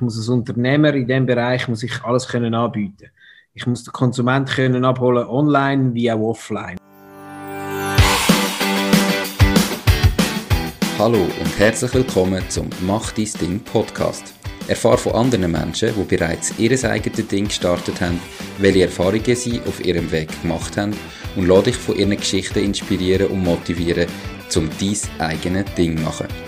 Ich muss als Unternehmer in diesem Bereich muss ich alles können anbieten. Ich muss den Konsument können abholen, online wie auch offline. Hallo und herzlich willkommen zum Mach dein Ding Podcast. Erfahre von anderen Menschen, die bereits ihr eigenes Ding gestartet haben, welche Erfahrungen sie auf ihrem Weg gemacht haben und lade dich von ihren Geschichten inspirieren und motivieren, um dein eigenes Ding zu machen.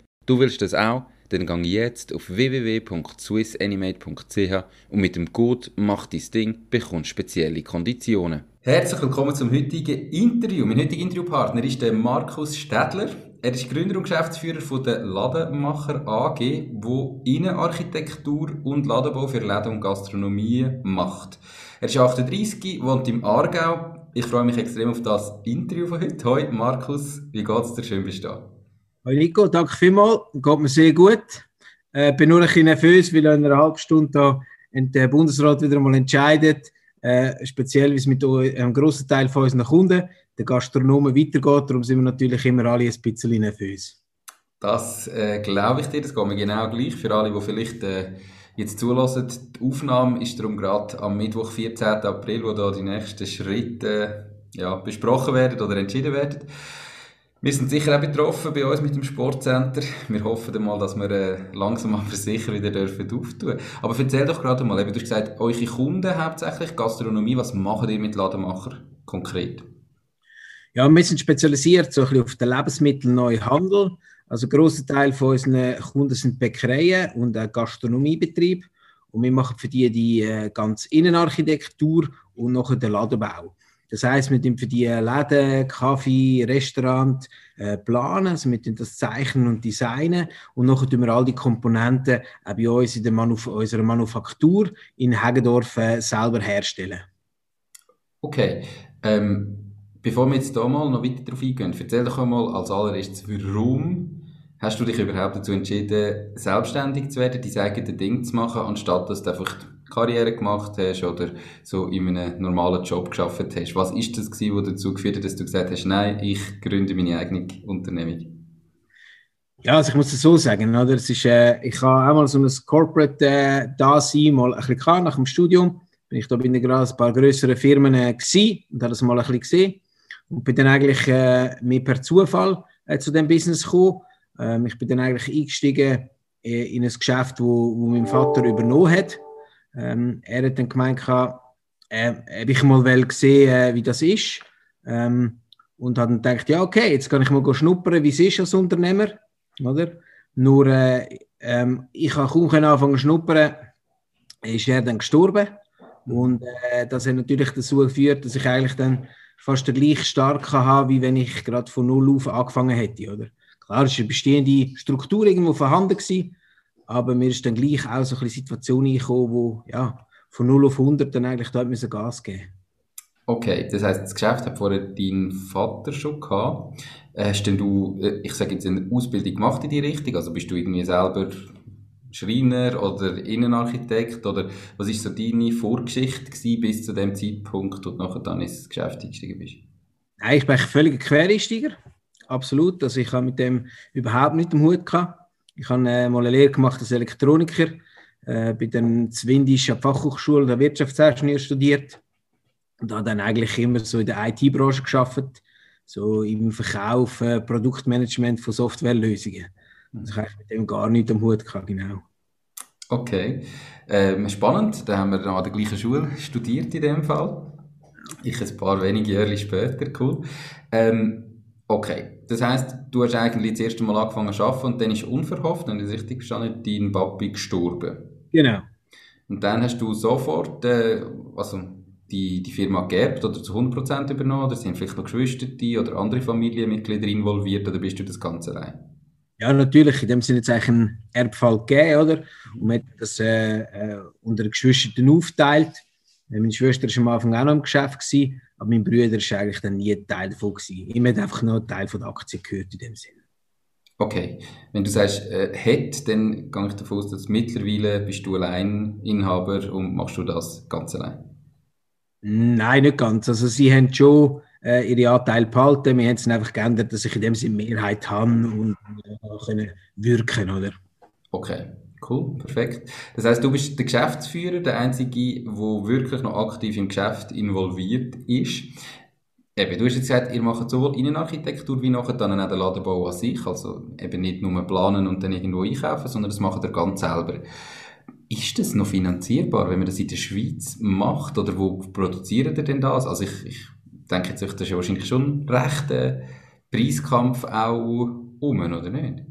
Du willst das auch? Dann gang jetzt auf www.swissanimate.ch und mit dem Code «Mach dein Ding» bekommst spezielle Konditionen. Herzlich willkommen zum heutigen Interview. Mein heutiger Interviewpartner ist der Markus Städler. Er ist Gründer und Geschäftsführer von der Ladenmacher AG, wo Innenarchitektur und Ladenbau für Läden und Gastronomie macht. Er ist 38, wohnt im Aargau. Ich freue mich extrem auf das Interview von heute. Hoi Markus, wie geht's dir? Schön bist du da. Nico, danke vielmals. Geht mir sehr gut. Ich äh, bin nur ein bisschen nervös, weil in einer halben Stunde der Bundesrat wieder mal entscheidet, äh, speziell wie es mit einem grossen Teil von unseren Kunden, der Gastronomen, weitergeht. Darum sind wir natürlich immer alle ein bisschen nervös. Das äh, glaube ich dir, das geht mir genau gleich. Für alle, die vielleicht äh, jetzt zulassen, die Aufnahme ist darum gerade am Mittwoch, 14. April, wo da die nächsten Schritte äh, ja, besprochen werden oder entschieden werden. Wir sind sicher auch betroffen bei uns mit dem Sportcenter. Wir hoffen mal, dass wir äh, langsam aber sicher wieder dürfen auftun. Aber erzähl doch gerade mal, eben, du hast gesagt, eure Kunden hauptsächlich Gastronomie. Was machen ihr mit Ladenmacher konkret? Ja, wir sind spezialisiert so ein bisschen auf den Lebensmittelneuhandel. Also ein grosser Teil von unseren Kunden sind Bäckereien und ein Gastronomiebetrieb. Und wir machen für die die äh, ganze Innenarchitektur und noch den Ladenbau. Das heißt, wir tun für die Läden, Kaffee, Restaurant äh, planen, also wir tun das zeichnen und designen und nachher tun wir all die Komponenten auch bei uns in der Manuf unserer Manufaktur in Hagedorf äh, selber herstellen. Okay, ähm, bevor wir jetzt hier mal noch weiter darauf eingehen, erzähl doch einmal als allererstes, warum hast du dich überhaupt dazu entschieden, selbstständig zu werden, dein eigenes Ding zu machen, anstatt dass du einfach Karriere gemacht hast oder so in einem normalen Job geschafft hast. Was ist das gewesen, was dazu geführt hat, dass du gesagt hast, nein, ich gründe meine eigene Unternehmung? Ja, also ich muss es so sagen, oder? Es ist, äh, ich habe einmal so ein Corporate äh, da sein, mal ein bisschen gehabt, nach dem Studium. Bin ich da bei ein paar größeren Firmen äh, gewesen und habe das mal ein bisschen gesehen. Und bin dann eigentlich äh, mir per Zufall äh, zu dem Business gekommen. Ähm, ich bin dann eigentlich eingestiegen äh, in ein Geschäft, wo, wo mein Vater übernommen hat. Ähm, er hat dann gemeint, äh, ob ich mal gesehen äh, wie das ist. Ähm, und hat dann gedacht, ja, okay, jetzt kann ich mal schnuppern, wie es ist als Unternehmer. Oder? Nur, äh, ähm, ich habe kaum anfangen zu schnuppern, ist er dann gestorben. Und äh, das hat natürlich dazu geführt, dass ich eigentlich dann fast den gleich stark habe, wie wenn ich gerade von Null auf angefangen hätte. Oder? Klar, es war eine bestehende Struktur irgendwo vorhanden gewesen, aber mir ist dann gleich auch so eine Situation gekommen, wo ja, von 0 auf 100 dann eigentlich dort müssen Gas geben Okay, das heißt, das Geschäft hat vorher dein Vater schon gehabt. Äh, hast denn du, äh, ich sage jetzt, eine Ausbildung gemacht in die Richtung? Also bist du irgendwie selber Schreiner oder Innenarchitekt oder was ist so deine Vorgeschichte gewesen bis zu dem Zeitpunkt, wo du nachher dann ins Geschäft eingestiegen bist? Nein, ich bin völlig Quereinsteiger, absolut. Also ich habe mit dem überhaupt nicht im Hut gehabt. Ich habe äh, mal eine Lehre gemacht als Elektroniker, äh, bei der Zwindischen Fachhochschule der Wirtschaftsingenieur studiert und habe dann eigentlich immer so in der IT-Branche geschafft, so im Verkauf, äh, Produktmanagement von Softwarelösungen. Also ich habe mit dem gar nichts am Hut gehabt, genau. Okay, ähm, spannend. Da haben wir an der gleichen Schule studiert in dem Fall. Ich ein paar wenige Jahre später, cool. Ähm, Okay, das heißt, du hast eigentlich das erste Mal angefangen zu arbeiten und dann ist unverhofft, wenn ich das richtig verstanden dein Papi gestorben. Genau. Und dann hast du sofort äh, also die, die Firma geerbt oder zu 100% übernommen oder sind vielleicht noch Geschwister oder andere Familienmitglieder involviert oder bist du das Ganze allein? Ja, natürlich. In dem Sinne jetzt eigentlich einen Erbfall gegeben, oder? Und man hat das äh, äh, unter den Geschwistern aufteilt. Äh, meine Schwester war am Anfang auch noch im Geschäft, gewesen, aber mein Bruder war eigentlich dann nie Teil davon. Gewesen. Ich habe einfach nur Teil von der Aktie gehört in dem Sinne. Okay, wenn du sagst, äh, hat, dann gehe ich davon aus, dass mittlerweile bist du allein Inhaber und machst du das ganz allein? Nein, nicht ganz. Also sie haben schon äh, ihre Anteile behalten. Wir haben es einfach geändert, dass ich in dem Sinne Mehrheit habe und äh, können wirken, oder? Okay, cool, perfekt. Das heißt, du bist der Geschäftsführer, der einzige, der wirklich noch aktiv im Geschäft involviert ist. Eben, du hast jetzt gesagt, ihr macht sowohl Innenarchitektur wie nachher dann auch den Ladenbau an sich. Also eben nicht nur planen und dann irgendwo einkaufen, sondern das macht ihr ganz selber. Ist das noch finanzierbar, wenn man das in der Schweiz macht? Oder wo produziert ihr denn das? Also ich, ich denke jetzt, das ist wahrscheinlich schon ein rechter Preiskampf auch um, oder nicht?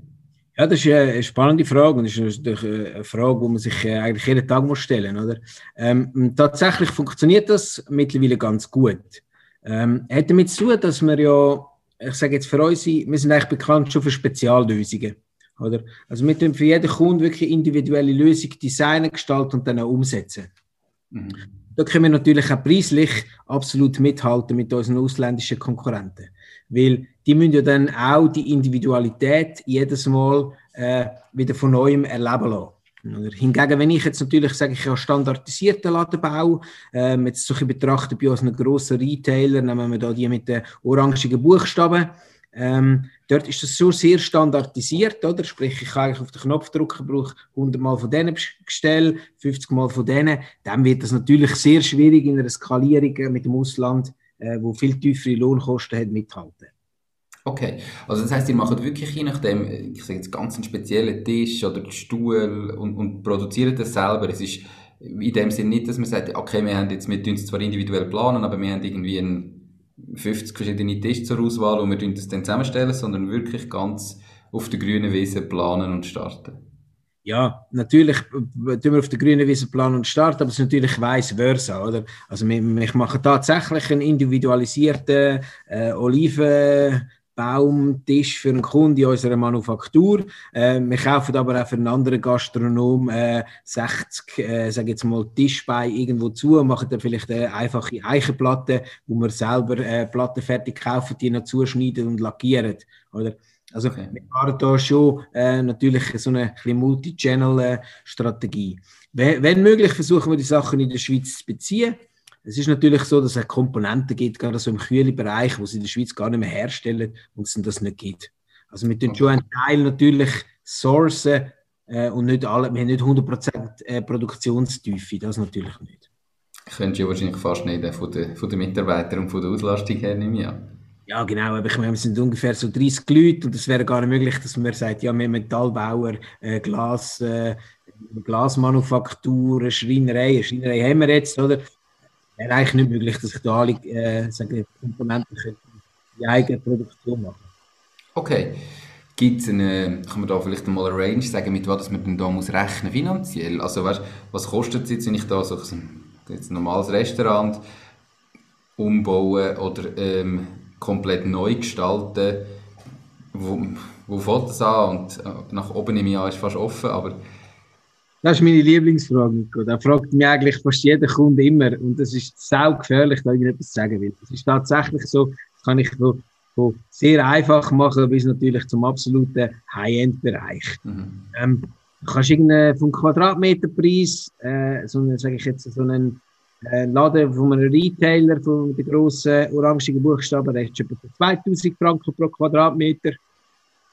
Ja, das ist eine spannende Frage und das ist eine Frage, die man sich äh, eigentlich jeden Tag muss stellen muss. Ähm, tatsächlich funktioniert das mittlerweile ganz gut. Ähm, hat damit zu tun, dass wir ja, ich sage jetzt für uns, wir sind eigentlich bekannt schon für Speziallösungen. Oder? Also wir tun für jeden Kunden wirklich individuelle Lösungen designen, gestalten und dann auch umsetzen. Mhm. Da können wir natürlich auch preislich absolut mithalten mit unseren ausländischen Konkurrenten. Weil die müssen ja dann auch die Individualität jedes Mal äh, wieder von neuem erleben lassen. Oder hingegen, wenn ich jetzt natürlich sage, ich habe standardisierten Ladenbau, ähm, jetzt so betrachten bei unseren grossen Retailer, nehmen wir da die mit den orangigen Buchstaben, ähm, dort ist das so sehr standardisiert, oder? Sprich, ich kann eigentlich auf den Knopf drücken, brauche 100 Mal von denen Gestell, 50 Mal von denen. Dann wird das natürlich sehr schwierig in einer Skalierung mit dem Ausland, äh, wo viel tiefere Lohnkosten hat, mithalten. Okay, also das heißt, ihr macht wirklich je nachdem, ich sage jetzt ganz einen speziellen Tisch oder Stuhl und, und produziert das selber. Es ist in dem Sinne nicht, dass man sagt, okay, wir haben jetzt, wir tun es zwar individuell planen, aber wir haben irgendwie ein 50 verschiedene Tische zur Auswahl und wir tun das dann zusammenstellen, sondern wirklich ganz auf der grünen Wiese planen und starten. Ja, natürlich tun wir auf der grünen Wiese planen und starten, aber es ist natürlich vice versa, oder? Also wir, wir machen tatsächlich einen individualisierten äh, Oliven Baumtisch für einen Kunden in unserer Manufaktur. Äh, wir kaufen aber auch für einen anderen Gastronom äh, 60, äh, sage jetzt mal, Tischbein irgendwo zu und machen dann vielleicht eine einfache Eichenplatte, wo wir selber äh, Platten fertig kaufen, die noch zuschneiden und lackieren. Oder? Also okay. wir fahren da schon äh, natürlich so eine Multi-Channel-Strategie. Wenn, wenn möglich, versuchen wir die Sachen in der Schweiz zu beziehen. Es ist natürlich so, dass es Komponenten gibt, gerade so im kühlen Bereich, wo sie in der Schweiz gar nicht mehr herstellen und es das nicht gibt. Also wir tun schon einen Teil natürlich sourcen äh, und nicht alle, wir haben nicht 100% äh, Produktionstiefe, das natürlich nicht. Könntest du wahrscheinlich fast nicht von den, von den Mitarbeitern und von der Auslastung her nehmen, ja. Ja, genau. Aber ich meine, wir sind ungefähr so 30 Leute und es wäre gar nicht möglich, dass man sagt, ja, wir haben Metallbauer, äh, Glas, äh, Glasmanufaktur, Schreinerei. Schreinerei haben wir jetzt, oder? Wäre eigentlich nicht möglich, dass ich da alle äh, sage, Komponenten die eigene Produktion machen Okay. Gibt es eine, kann man da vielleicht mal eine Range sagen, mit was man denn da muss rechnen finanziell? Also weißt, was kostet es jetzt, wenn ich da so ein, jetzt ein normales Restaurant umbaue oder ähm, komplett neu gestalten? Wo, wo fängt das an? Und äh, nach oben im Jahr ist fast offen, aber das ist meine Lieblingsfrage, Nico. Da fragt mich eigentlich fast jeder Kunde immer. Und das ist sau gefährlich, da ich etwas sagen will. Das ist tatsächlich so, das kann ich von, von sehr einfach machen bis natürlich zum absoluten High-End-Bereich. Mhm. Ähm, du kannst irgendeinen vom Quadratmeterpreis, äh, so einen, sage ich jetzt, so einen äh, Laden von einem Retailer, von den grossen orangigen Buchstaben, der ist etwa 2000 Franken pro Quadratmeter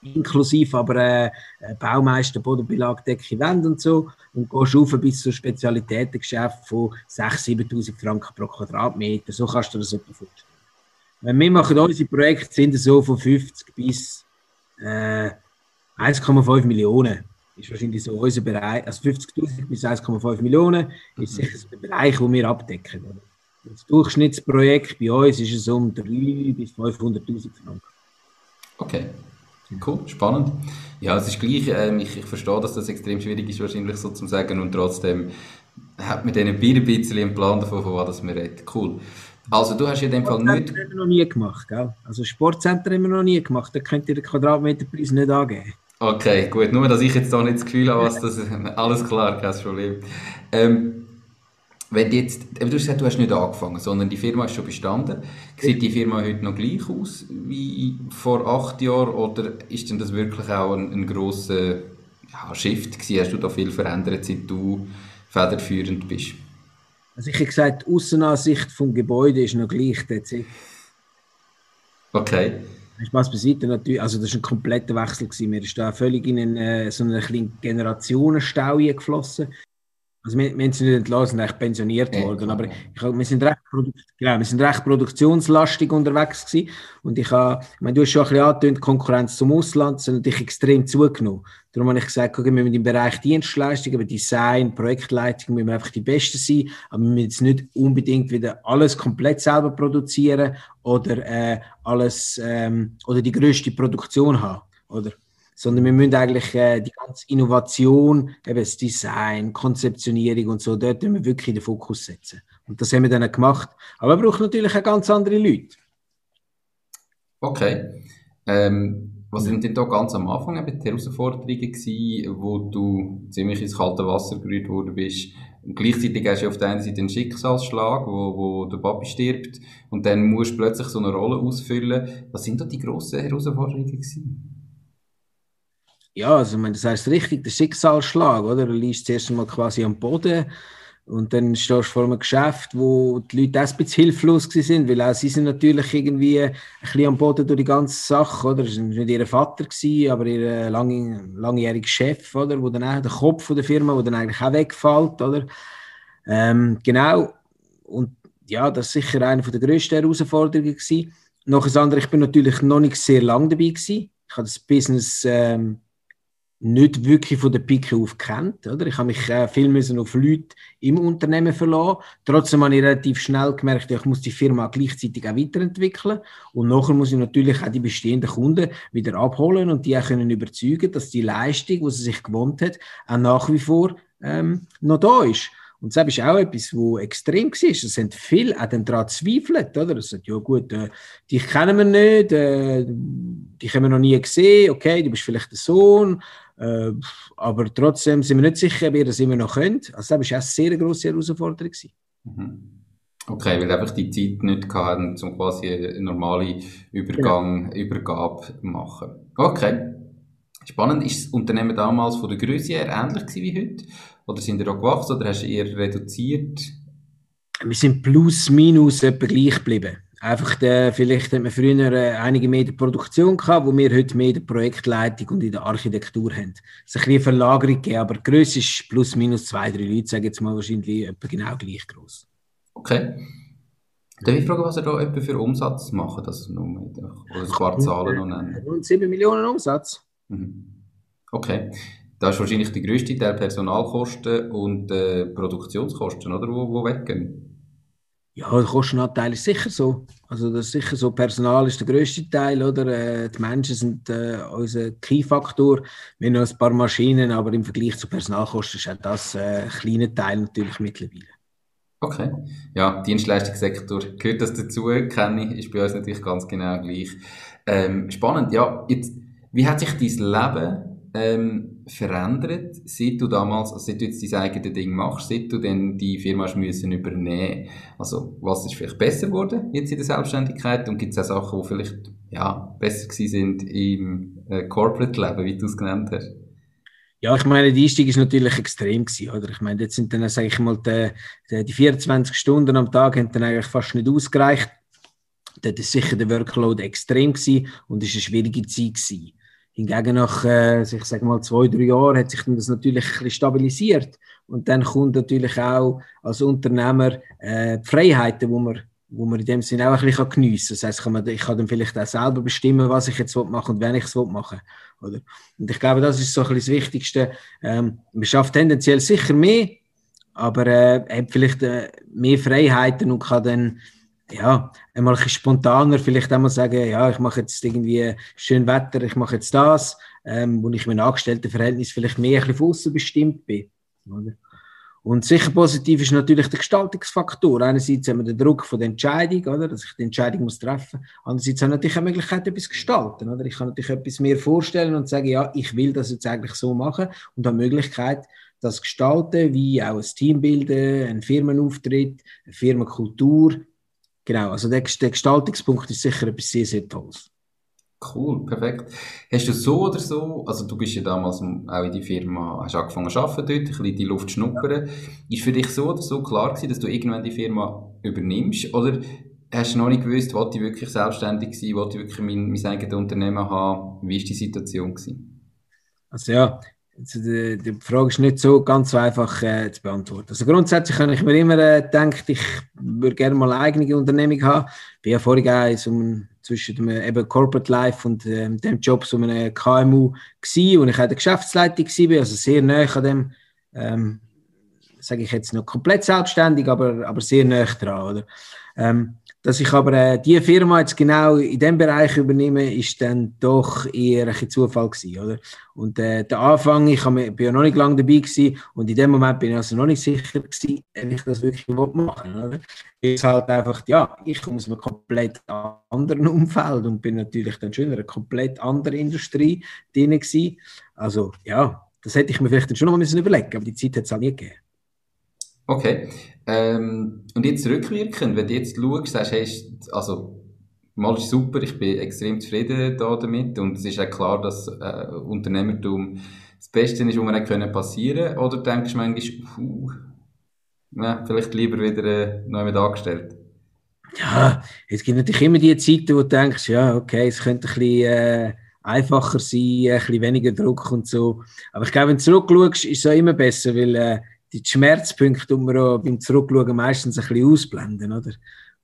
inklusive aber äh, Baumeister, Bodenbelag, Decke, Wände und so und gehst rauf bis zu Spezialitätengeschäft von 6.000, 7.000 Franken pro Quadratmeter. So kannst du dir das etwa vorstellen. Wir machen unsere Projekte sind so von 50 bis äh, 1,5 Millionen. Ist wahrscheinlich so unser Bereich, also 50.000 bis 1,5 Millionen ist sicher der Bereich, den wir abdecken. Das Durchschnittsprojekt bei uns ist es um 300.000 bis 500.000 Franken. Okay. Cool, spannend. Ja, es ist gleich, ähm, ich, ich verstehe, dass das extrem schwierig ist, wahrscheinlich so zu sagen, und trotzdem hat man denen ein bisschen einen Plan davon, von was wir reden. Cool. Also, du hast in dem Fall nicht. haben wir noch nie gemacht, gell? Also, Sportcenter haben wir noch nie gemacht, da könnt ihr den Quadratmeterpreis nicht angeben. Okay, gut. Nur, dass ich jetzt da nicht das Gefühl habe, was das alles klar, kein Problem. Ähm, wenn jetzt, du hast gesagt, du hast nicht angefangen, sondern die Firma ist schon bestanden. Sieht die Firma heute noch gleich aus wie vor acht Jahren oder ist denn das wirklich auch ein, ein grosser ja, Shift gewesen? Hast du da viel verändert, seit du federführend bist? Also ich habe gesagt, die Aussenansicht vom Gebäude ist noch gleich. Okay. Spaß beiseite, natürlich, also das war ein kompletter Wechsel. Gewesen. Wir sind da völlig in einen, äh, so einen kleinen Generationenstau geflossen. Also wir, wir sie nicht entlassen, sind eigentlich pensioniert ja, worden, aber ich, wir, sind recht, genau, wir sind recht produktionslastig unterwegs gewesen und ich habe, ich meine, du hast schon ein bisschen angetönt, Konkurrenz zum Ausland, sind natürlich extrem zugenommen. Darum habe ich gesagt, okay, wir müssen im Bereich Dienstleistungen, aber Design, Projektleitung, müssen wir einfach die Besten sein, aber wir müssen jetzt nicht unbedingt wieder alles komplett selber produzieren oder äh, alles ähm, oder die größte Produktion haben, oder? Sondern wir müssen eigentlich äh, die ganze Innovation, eben das Design, Konzeptionierung und so, dort müssen wir wirklich den Fokus setzen. Und das haben wir dann gemacht. Aber wir brauchen natürlich auch ganz andere Leute. Okay. Ähm, was sind denn da ganz am Anfang eben die Herausforderungen gewesen, wo du ziemlich ins kalte Wasser gerührt worden bist? Und gleichzeitig hast du auf der einen Seite einen Schicksalsschlag, wo, wo der Papi stirbt und dann musst du plötzlich so eine Rolle ausfüllen. Was sind da die grossen Herausforderungen gewesen? Ja, also ich meine, das heißt richtig, der Schicksalsschlag, oder? Du liegst zuerst einmal quasi am Boden und dann stehst du vor einem Geschäft, wo die Leute auch ein bisschen hilflos sind, weil auch sie sind natürlich irgendwie ein bisschen am Boden durch die ganze Sache, oder? Das war nicht ihr Vater, gewesen, aber ihr lang, langjähriger Chef, oder? Wo dann auch der Kopf der Firma, wo dann eigentlich auch wegfällt, oder? Ähm, genau. Und ja, das war sicher eine der grössten Herausforderungen gewesen. Noch ein anderes, ich bin natürlich noch nicht sehr lange dabei gewesen. Ich habe das Business ähm, nicht wirklich von der Pike auf kennt. Oder? Ich habe mich äh, viel müssen auf Leute im Unternehmen verlassen. Trotzdem habe ich relativ schnell gemerkt, ich muss die Firma gleichzeitig auch weiterentwickeln. Und nachher muss ich natürlich auch die bestehenden Kunden wieder abholen und die auch können überzeugen, dass die Leistung, die sie sich gewohnt hat, auch nach wie vor ähm, noch da ist. Und das ist auch etwas, was extrem war. Es sind viele auch daran zweifelt, oder? Sagt, ja gut, äh, dich kennen wir nicht, äh, dich haben wir noch nie gesehen, okay, du bist vielleicht der Sohn, äh, aber trotzdem sind wir nicht sicher, ob ihr das immer noch könnt. Also das war auch eine sehr grosse Herausforderung. Mhm. Okay, weil einfach die Zeit nicht hatten, um quasi eine normale Übergang, genau. Übergabe zu machen. Okay. Spannend. Ist das Unternehmen damals von der Größe her ähnlich wie heute? Oder sind ihr auch gewachsen oder hast du eher reduziert? Wir sind plus minus etwa gleich geblieben. Einfach, der, vielleicht hat man früher äh, einige mehr in der Produktion gehabt, wo wir heute mehr in der Projektleitung und in der Architektur haben. Es ist ein bisschen Verlagerung gegeben, aber die Größe ist plus minus zwei, drei Leute, sagen jetzt mal wahrscheinlich etwa genau gleich groß. Okay. Darf ich fragen, was ihr da etwa für Umsatz macht? Das nur mit, oder ein paar Zahlen noch nennen. Rund 7 Millionen Umsatz. Mhm. Okay. Da ist wahrscheinlich der grösste Teil Personalkosten und äh, Produktionskosten, oder? Wo, wo weggehen. Ja, der Kostenanteil ist sicher so. Also das ist sicher so. Personal ist der grösste Teil, oder? Äh, die Menschen sind äh, unser Key-Faktor. Wir haben noch ein paar Maschinen, aber im Vergleich zu Personalkosten ist auch das äh, ein kleiner Teil natürlich mittlerweile. Okay. Ja, Dienstleistungssektor gehört das dazu, kenne ich, ist bei uns natürlich ganz genau gleich. Ähm, spannend, ja. Jetzt, wie hat sich dein Leben ähm, verändert, seit du damals, also seit du jetzt dein eigenes Ding machst, seit du dann die Firma hast müssen übernehmen Also, was ist vielleicht besser geworden jetzt in der Selbstständigkeit und gibt es auch Sachen, die vielleicht ja, besser gewesen sind im äh, Corporate-Leben, wie du es genannt hast? Ja, ich meine, die Einstieg ist natürlich extrem gewesen, oder? Ich meine, jetzt sind dann, sage ich mal, die, die, die 24 Stunden am Tag haben dann eigentlich fast nicht ausgereicht. Dort ist sicher der Workload extrem gewesen und es war eine schwierige Zeit gewesen. Hingegen nach, äh, ich sage mal, zwei, drei Jahren hat sich das natürlich ein stabilisiert. Und dann kommt natürlich auch als Unternehmer äh, die Freiheiten, wo man, wo man in dem Sinne auch ein bisschen geniessen kann. Das heisst, ich kann dann vielleicht auch selber bestimmen, was ich jetzt machen und wenn ich es machen oder? Und ich glaube, das ist so ein bisschen das Wichtigste. Ähm, man schafft tendenziell sicher mehr, aber äh, hat vielleicht äh, mehr Freiheiten und kann dann ja, einmal ein bisschen spontaner vielleicht einmal sagen, ja, ich mache jetzt irgendwie schön Wetter, ich mache jetzt das, ähm, wo ich mein Angestelltenverhältnis vielleicht mehr ein bisschen außen bestimmt bin. Oder? Und sicher positiv ist natürlich der Gestaltungsfaktor. Einerseits haben wir den Druck von der Entscheidung, oder, dass ich die Entscheidung muss treffen muss. Andererseits habe ich natürlich eine Möglichkeit, etwas zu gestalten. Oder? Ich kann natürlich etwas mir vorstellen und sagen, ja, ich will das jetzt eigentlich so machen und habe die Möglichkeit, das gestalten, wie auch ein Team bilden, ein Firmenauftritt, eine Firmenkultur. Genau, also der, der Gestaltungspunkt ist sicher etwas sehr, sehr Tolles. Cool, perfekt. Hast du so oder so, also du bist ja damals auch in die Firma, hast angefangen zu arbeiten dort, ein bisschen die Luft schnuppern. Ist für dich so oder so klar gewesen, dass du irgendwann die Firma übernimmst? Oder hast du noch nicht gewusst, wollte ich wirklich selbstständig sein, wollte ich wirklich mein, mein eigenes Unternehmen haben? Wie war die Situation gewesen? Also ja, die, die, Frage ist nicht so ganz einfach äh, zu beantworten. Also grundsätzlich habe ich mir immer äh, gedacht, ich würde gerne mal eine eigene Unternehmung haben. Ich war ja vorher ein, zwischen dem eben Corporate Life und äh, dem Job so einem KMU gewesen, und ich auch der Geschäftsleitung war, also sehr nah an dem, ähm, sage ich jetzt noch komplett selbstständig, aber, aber sehr nah dran. Oder? Ähm, dass ich aber äh, die Firma jetzt genau in dem Bereich übernehme, ist dann doch eher ein Zufall gewesen, oder? Und äh, der Anfang, ich bin ja noch nicht lange dabei gewesen und in dem Moment bin ich also noch nicht sicher gewesen, ob ich das wirklich machen will, oder? Ist halt einfach, ja, ich komme aus einem komplett anderen Umfeld und bin natürlich dann schon in einer komplett anderen Industrie drin gewesen. Also, ja, das hätte ich mir vielleicht dann schon noch mal müssen überlegen, aber die Zeit hat es halt nie gegeben. Okay. Ähm, und jetzt rückwirkend, wenn du jetzt schaust, sagst, hey, also, mal ist super, ich bin extrem zufrieden da damit und es ist auch klar, dass äh, Unternehmertum das Beste ist, was mir können passieren Oder denkst du manchmal, puh, na, vielleicht lieber wieder äh, neu mit angestellt? Ja, es gibt natürlich immer die Zeiten, wo du denkst, ja, okay, es könnte ein bisschen äh, einfacher sein, ein bisschen weniger Druck und so. Aber ich glaube, wenn du zurückschaust, ist es auch immer besser, weil äh, die Schmerzpunkte tun wir auch beim Zurückschauen meistens ein bisschen ausblenden, oder?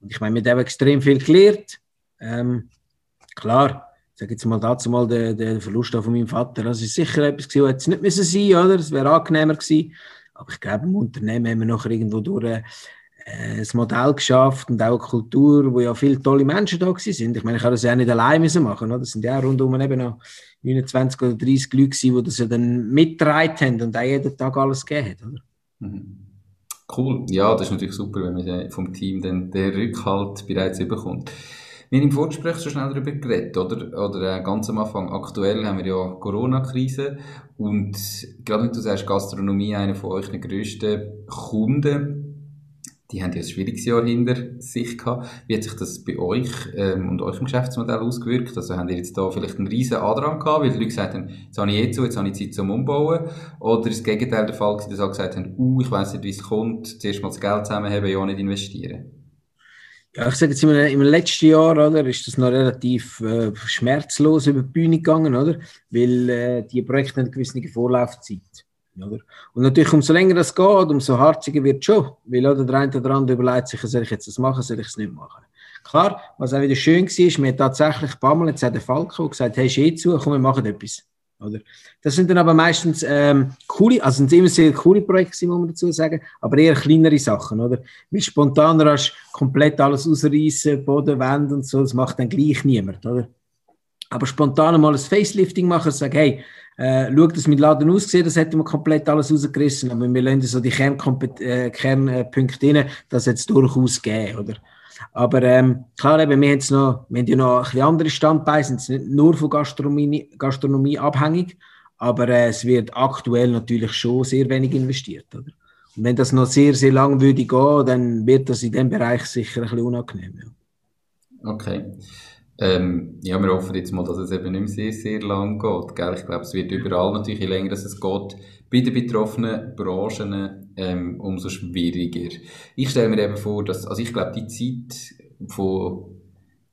Und ich meine, wir haben extrem viel gelernt. Ähm, klar, ich sage jetzt mal dazu mal den, den Verlust von meinem Vater. Das ist sicher etwas gewesen, was nicht müssen sein, oder? Es wäre angenehmer gewesen. Aber ich glaube, im Unternehmen haben wir noch irgendwo durch äh, ein Modell geschafft und auch eine Kultur, wo ja viele tolle Menschen da sind. Ich meine, ich habe das ja nicht allein müssen machen. Das sind ja rundum eben noch 29 oder 30 Leute, die das ja dann mitgetragen haben und auch jeden Tag alles gegeben haben. Mhm. Cool. Ja, das ist natürlich super, wenn man vom Team dann den Rückhalt bereits überkommt. Wir haben im Vorgespräch so schnell darüber geredet, oder? Oder äh, ganz am Anfang. Aktuell haben wir ja Corona-Krise und gerade wenn du sagst, Gastronomie einer von der grössten Kunden, die haben ja ein schwieriges Jahr hinter sich gehabt. Wie hat sich das bei euch ähm, und eurem Geschäftsmodell ausgewirkt? Also haben ihr jetzt da vielleicht einen riesen Andrang gehabt, weil die Leute gesagt haben, jetzt habe ich eh zu, jetzt habe ich Zeit zum Umbauen? Oder ist das Gegenteil der Fall, dass sie gesagt haben, uh, ich weiss nicht, wie es kommt, zuerst mal das Geld zusammenhaben, ja nicht investieren? Ja, ich sage jetzt, im, letzten Jahr oder, ist das noch relativ äh, schmerzlos über die Bühne gegangen, oder? weil äh, die Projekte haben eine gewisse Vorlaufzeit oder? Und natürlich, umso länger das geht, umso harziger wird es schon. Weil oder, der eine oder andere überlegt sich, soll ich jetzt das machen, soll ich es nicht machen. Klar, was auch wieder schön war, wir haben tatsächlich ein paar Mal jetzt der Falco gesagt, hey, ist eh zu, komm, wir machen etwas. Oder? Das sind dann aber meistens ähm, coole, also sind immer sehr coole Projekte, muss man dazu sagen, aber eher kleinere Sachen, oder? Weil spontaner hast komplett alles ausreißen, Boden, Wände und so, das macht dann gleich niemand, oder? Aber spontan mal ein Facelifting machen und sagen, hey, äh, schau, dass mein Laden aussieht, das hätten wir komplett alles rausgerissen, aber wir lassen so die Kernpunkte äh, rein, das jetzt durchaus geben, oder? Aber ähm, klar, eben, wir, haben noch, wir haben ja noch ein bisschen andere Standbeine, sind nicht nur von Gastronomie, Gastronomie abhängig, aber äh, es wird aktuell natürlich schon sehr wenig investiert. Oder? Und wenn das noch sehr, sehr lang würde gehen, dann wird das in dem Bereich sicher ein bisschen unangenehm. Ja. Okay. Ähm, ja, wir hoffen jetzt mal, dass es eben nicht mehr sehr, sehr lang geht. Gell? Ich glaube, es wird überall natürlich, je länger es geht, bei den betroffenen Branchen ähm, umso schwieriger. Ich stelle mir eben vor, dass, also ich glaube, die Zeit von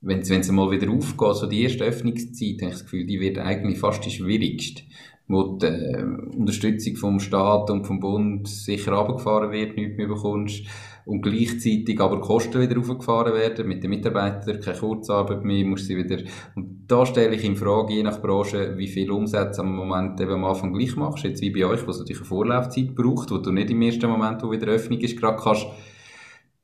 wenn es mal wieder aufgeht, so die erste Öffnungszeit, habe ich das Gefühl, die wird eigentlich fast die schwierigste, wo die äh, Unterstützung vom Staat und vom Bund sicher runtergefahren wird, nichts mehr bekommst und gleichzeitig aber Kosten wieder aufgefahren werden mit den Mitarbeitern, keine Kurzarbeit mehr, musst sie wieder, und da stelle ich in Frage, je nach Branche, wie viel Umsatz am Moment eben am Anfang gleich machst, jetzt wie bei euch, wo es natürlich eine Vorlaufzeit braucht, wo du nicht im ersten Moment, wo wieder Öffnung ist, gerade kannst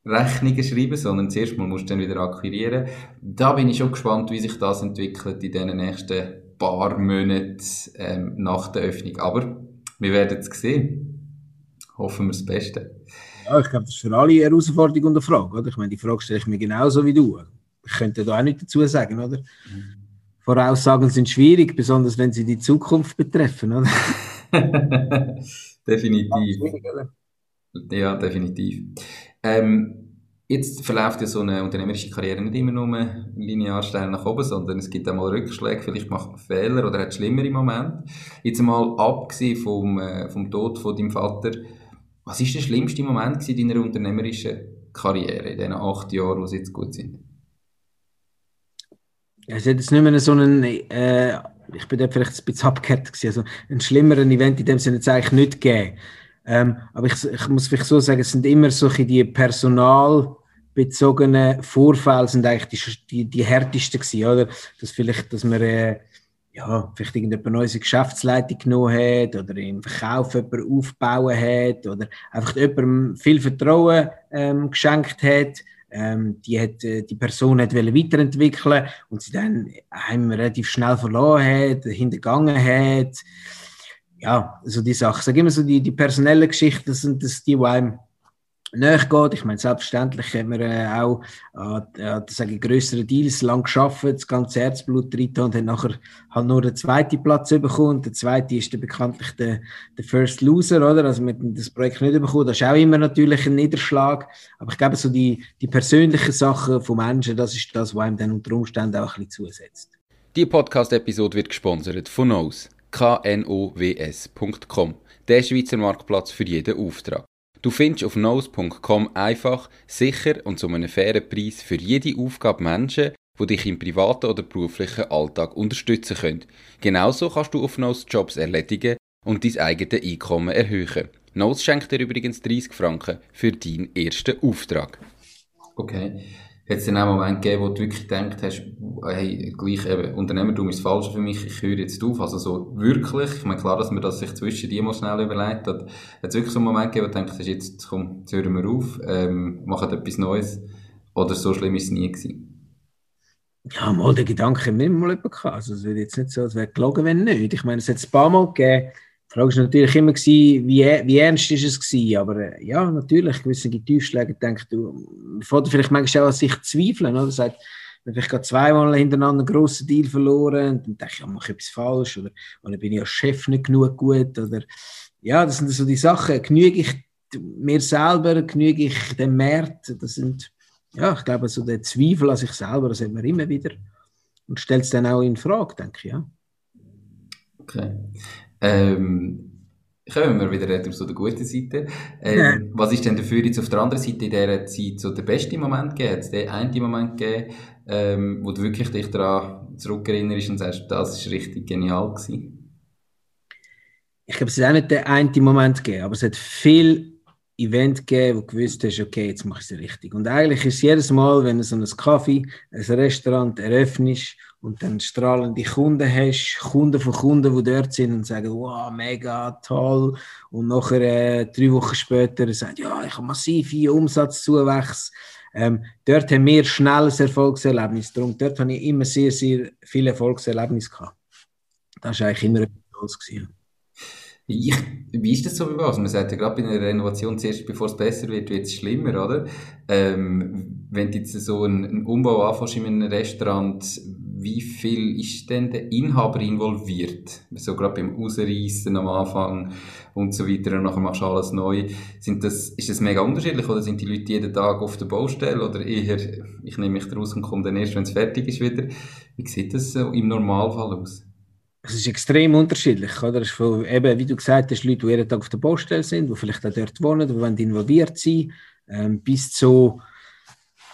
Rechnungen schreiben, sondern zuerst mal musst du dann wieder akquirieren. Da bin ich schon gespannt, wie sich das entwickelt in den nächsten paar Monaten ähm, nach der Öffnung. Aber wir werden es sehen. hoffen wir das Beste. Ja, ich glaube, das ist für alle eine Herausforderung und eine Frage. Oder? Ich meine, die Frage stelle ich mir genauso wie du. Ich könnte da auch nichts dazu sagen, oder? Mhm. Voraussagen sind schwierig, besonders wenn sie die Zukunft betreffen, oder? definitiv. Ja, definitiv. Ähm, Jetzt verläuft ja so eine unternehmerische Karriere nicht immer nur linear steil nach oben, sondern es gibt auch mal Rückschläge, vielleicht macht man Fehler oder hat schlimmere Momente. Jetzt mal abgesehen vom, äh, vom Tod von deinem Vater, was ist der schlimmste Moment in deiner unternehmerischen Karriere, in diesen acht Jahren, wo sie jetzt gut sind? Es hat jetzt nicht mehr so einen, äh, ich bin dort vielleicht ein bisschen abgehört gewesen, also einen schlimmeren Event in dem Sinne jetzt eigentlich nicht gegeben. Ähm, aber ich, ich, muss vielleicht so sagen, es sind immer solche die personalbezogenen Vorfälle sind eigentlich die, die, die härtesten gewesen, oder? Dass vielleicht, dass man äh, ja, vielleicht irgendjemand neue Geschäftsleitung genommen hat oder im Verkauf jemanden aufbauen hat oder einfach jemandem viel Vertrauen ähm, geschenkt hat. Ähm, die, hat, äh, die Person hat weiterentwickeln und sie dann einem relativ schnell verloren hat, hintergangen hat ja, also die Sachen. Sage immer so, die, die personellen Geschichten sind das die, die einem nachgeht. Ich meine, selbstverständlich haben wir äh, auch an, an sage ich, grösseren Deals lang geschafft, das ganze Herzblut drin und haben nachher halt nur den zweiten Platz bekommen. Der zweite ist dann bekanntlich der, der First Loser, oder? Also wir haben das Projekt nicht bekommen. Das ist auch immer natürlich ein Niederschlag. Aber ich glaube, so die, die persönlichen Sachen von Menschen, das ist das, was einem dann unter Umständen auch ein bisschen zusetzt. Die Podcast-Episode wird gesponsert von Nose knows.com, der Schweizer Marktplatz für jeden Auftrag. Du findest auf knows.com einfach, sicher und zu einem fairen Preis für jede Aufgabe Menschen, die dich im privaten oder beruflichen Alltag unterstützen können. Genauso kannst du auf Knows Jobs erledigen und dein eigenes Einkommen erhöhen. Knows schenkt dir übrigens 30 Franken für deinen ersten Auftrag. Okay. Hat es dann auch Moment gegeben, wo du wirklich gedacht hast, hey, gleich eben, Unternehmertum ist falsch für mich, ich höre jetzt auf. Also so wirklich, ich meine, klar, dass man das sich zwischen die mal schnell überlegt hat. Hat es wirklich so einen Moment gegeben, wo du denkst, jetzt, komm, jetzt hören wir auf, ähm, machen etwas Neues. Oder so schlimm ist es nie gewesen? Ja, mal den Gedanken haben mal jemand. Also es wäre jetzt nicht so, es wäre gelogen, wenn nicht. Ich meine, es hat es ein paar Mal gegeben, die Frage war natürlich immer, gewesen, wie, wie ernst ist es gewesen? Aber äh, ja, natürlich, gewisse Tiefschläge, denke du, fällt vielleicht manchmal auch an sich zweifeln, oder? Sagt, wenn ich gerade zweimal hintereinander einen grossen Deal verloren, dann denke ich, ja, mache ich etwas falsch, oder, oder bin ich als Chef nicht genug gut, oder, ja, das sind so die Sachen, genüge ich mir selber, genüge ich dem Markt, das sind, ja, ich glaube, so der Zweifel an sich selber, das hat man immer wieder und stellt es dann auch in Frage, denke ich, ja. Okay. Ähm, kommen wir wieder zu der guten Seite. Ähm, ja. Was ist denn dafür jetzt auf der anderen Seite in dieser Zeit so der beste Moment gegeben? Hat es den einen Moment gegeben, ähm, wo du wirklich dich daran zurückerinnerst und sagst, das ist richtig genial gewesen? Ich glaube, es hat auch nicht den einen Moment gegeben, aber es hat viel Event gegeben, wo du gewusst hast, okay, jetzt mache ich es richtig. Und eigentlich ist es jedes Mal, wenn du so ein Kaffee, ein Restaurant eröffnest und dann strahlende Kunden hast, Kunden von Kunden, die dort sind und sagen, wow, mega toll. Und nachher äh, drei Wochen später sagen, ja, ich habe massive Umsatzzuwächse. Ähm, dort haben wir schnelles Erfolgserlebnis. Darum, dort habe ich immer sehr, sehr viele Erfolgserlebnisse gehabt. Das war eigentlich immer etwas Tolles. Ich, wie ist das so bei was? Man sagt ja gerade bei einer Renovation zuerst, bevor es besser wird, wird es schlimmer, oder? Ähm, wenn du jetzt so einen, Umbau anfängst in einem Restaurant, wie viel ist denn der Inhaber involviert? So gerade beim Ausreißen am Anfang und so weiter und nachher machst du alles neu. Sind das, ist das mega unterschiedlich oder sind die Leute jeden Tag auf der Baustelle oder eher, ich nehme mich draus und komme dann erst, wenn es fertig ist wieder? Wie sieht das so im Normalfall aus? Es ist extrem unterschiedlich. Oder? Es ist von, eben, wie du gesagt hast, Leute, die jeden Tag auf der Baustelle sind, die vielleicht auch dort wohnen, die involviert sein ähm, bis zu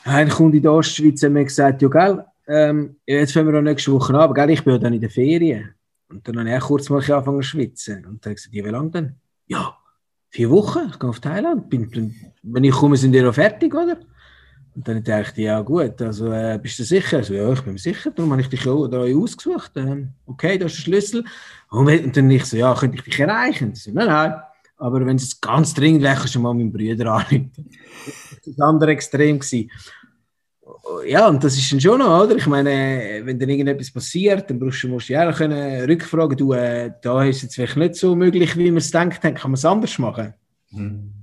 ein Kunde in der Ostschweiz hat mir gesagt, ja, gell, ähm, jetzt fangen wir auch nächste Woche an, gell, ich bin ja dann in der Ferien. Und dann habe ich auch kurz mal angefangen zu schwitzen. Und dann habe ich gesagt, wie lange denn? Ja, vier Wochen, ich gehe auf Thailand. Bin, bin, wenn ich komme, sind die noch fertig, oder? Und dann dachte ich, ja gut, also äh, bist du sicher? Also, ja, ich bin sicher, darum habe ich dich auch da ausgesucht. Ähm, okay, da ist der Schlüssel. Und dann ich so, ja, könnte ich dich erreichen? So, nein, nein. Aber wenn es ganz dringend wäre, kannst du mal meinen Brüder anrufen. Das war das andere Extrem. Gewesen. Ja, und das ist dann schon noch, oder? Ich meine, wenn dann irgendetwas passiert, dann brauchst du, musst du ja können rückfragen, du, äh, da ist es jetzt vielleicht nicht so möglich, wie man es denkt, dann kann man es anders machen. Mhm.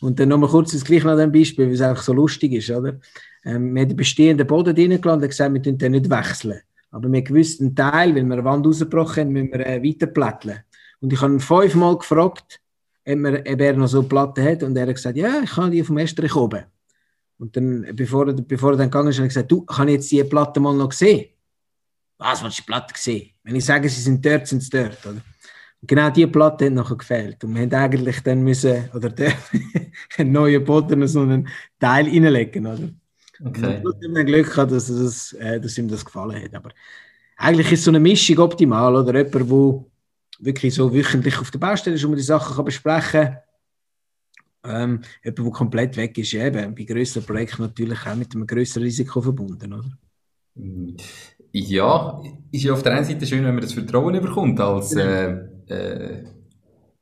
Und dann nochmal kurz das gleiche nach dem Beispiel, weil es einfach so lustig ist, oder? Ähm, wir haben den bestehenden Boden reingelassen und gesagt, wir dürfen den nicht wechseln. Aber wir gewusst einen Teil, wenn wir eine Wand rausgebrochen haben, müssen wir äh, weiterplätteln. Und ich habe ihn fünfmal gefragt, ob, wir, ob er noch so Platten hat. Und er hat gesagt, ja, ich kann die vom Estrich oben. Und dann, bevor er, bevor er dann gegangen ist, habe ich gesagt, du, kann ich jetzt diese Platte mal noch sehen? Was, was ist die Platte gesehen? Wenn ich sage, sie sind dort, sind sie dort, oder? Genau diese Platte hat nachher gefehlt. Und wir haben eigentlich dann müssen, oder einen neuen Boden so einen Teil reinlegen, oder? Okay. Und ich habe Glück gehabt, dass, das, äh, dass ihm das gefallen hat. Aber eigentlich ist so eine Mischung optimal, oder? Jemand, der wirklich so wöchentlich auf der Baustelle ist und man die Sachen kann besprechen kann. Ähm, jemand, der komplett weg ist, eben bei größeren Projekten natürlich auch mit einem größeren Risiko verbunden, oder? Ja, ist ja auf der einen Seite schön, wenn man das Vertrauen bekommt als äh, äh,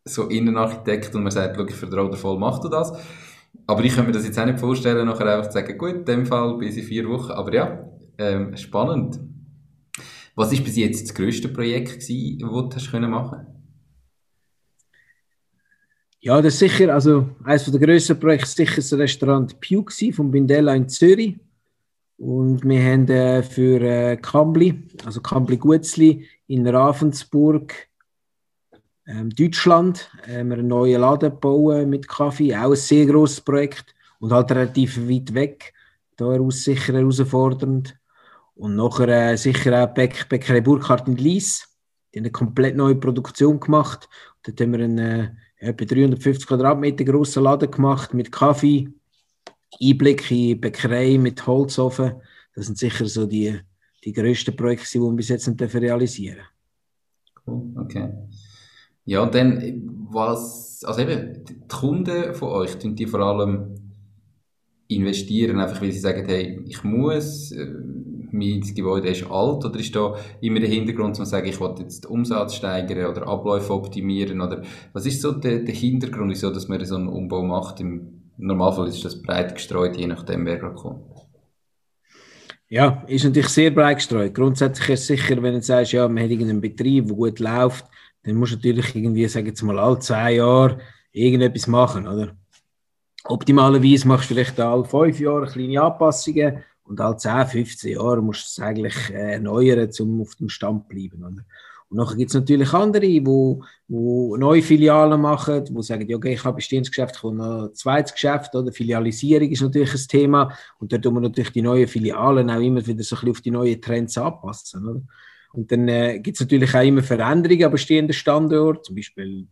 so Innenarchitekt und man sagt, ich vertraue dir voll, mach du das. Aber ich kann mir das jetzt auch nicht vorstellen, nachher einfach zu sagen, gut, in dem Fall bis in vier Wochen. Aber ja, ähm, spannend. Was war bis jetzt das grösste Projekt, gewesen, das du hast machen Ja, das ist sicher, also eines der grössten Projekte ist sicher das Restaurant Pew von Bindella in Zürich. Und wir haben äh, für äh, Kambli, also Kambli Gutzli in Ravensburg, ähm, Deutschland, äh, wir einen neuen Laden bauen mit Kaffee, auch ein sehr grosses Projekt und halt relativ weit weg, daraus sicher herausfordernd. Und nachher äh, sicher auch Bäck, Bäckerei Burkhardt in Lies. Die haben eine komplett neue Produktion gemacht. Dort haben wir einen äh, etwa 350 Quadratmeter grossen Laden gemacht mit Kaffee, Einblick in Bäckerei mit Holzofen. Das sind sicher so die, die grössten Projekte, die wir bis jetzt realisieren Cool, okay. Ja, und dann, was, also eben, die Kunden von euch, tun die vor allem investieren, einfach weil sie sagen, hey, ich muss, äh, mein Gebäude ist alt, oder ist da immer der Hintergrund, zu sagen, ich will jetzt den Umsatz steigern oder Abläufe optimieren, oder was ist so der, der Hintergrund, wieso, dass man so einen Umbau macht? Im Normalfall ist das breit gestreut, je nachdem, wer da kommt. Ja, ist natürlich sehr breit gestreut. Grundsätzlich ist es sicher, wenn du sagst, ja, man hat irgendeinen Betrieb, der gut läuft, dann musst du natürlich irgendwie, sagen wir mal, alle zwei Jahre irgendetwas machen, oder? Optimalerweise machst du vielleicht alle fünf Jahre kleine Anpassungen und alle 10, 15 Jahre musst du es eigentlich äh, erneuern, um auf dem Stand zu bleiben. Oder? Und nachher gibt es natürlich andere, die wo, wo neue Filialen machen, die sagen, okay, ich habe bestehendes Geschäft, ich habe noch ein zweites Geschäft, oder? Filialisierung ist natürlich ein Thema und da tun wir natürlich die neuen Filialen auch immer wieder so ein bisschen auf die neuen Trends anpassen. Oder? Und dann äh, gibt es natürlich auch immer Veränderungen an bestehenden Standorten, zum Beispiel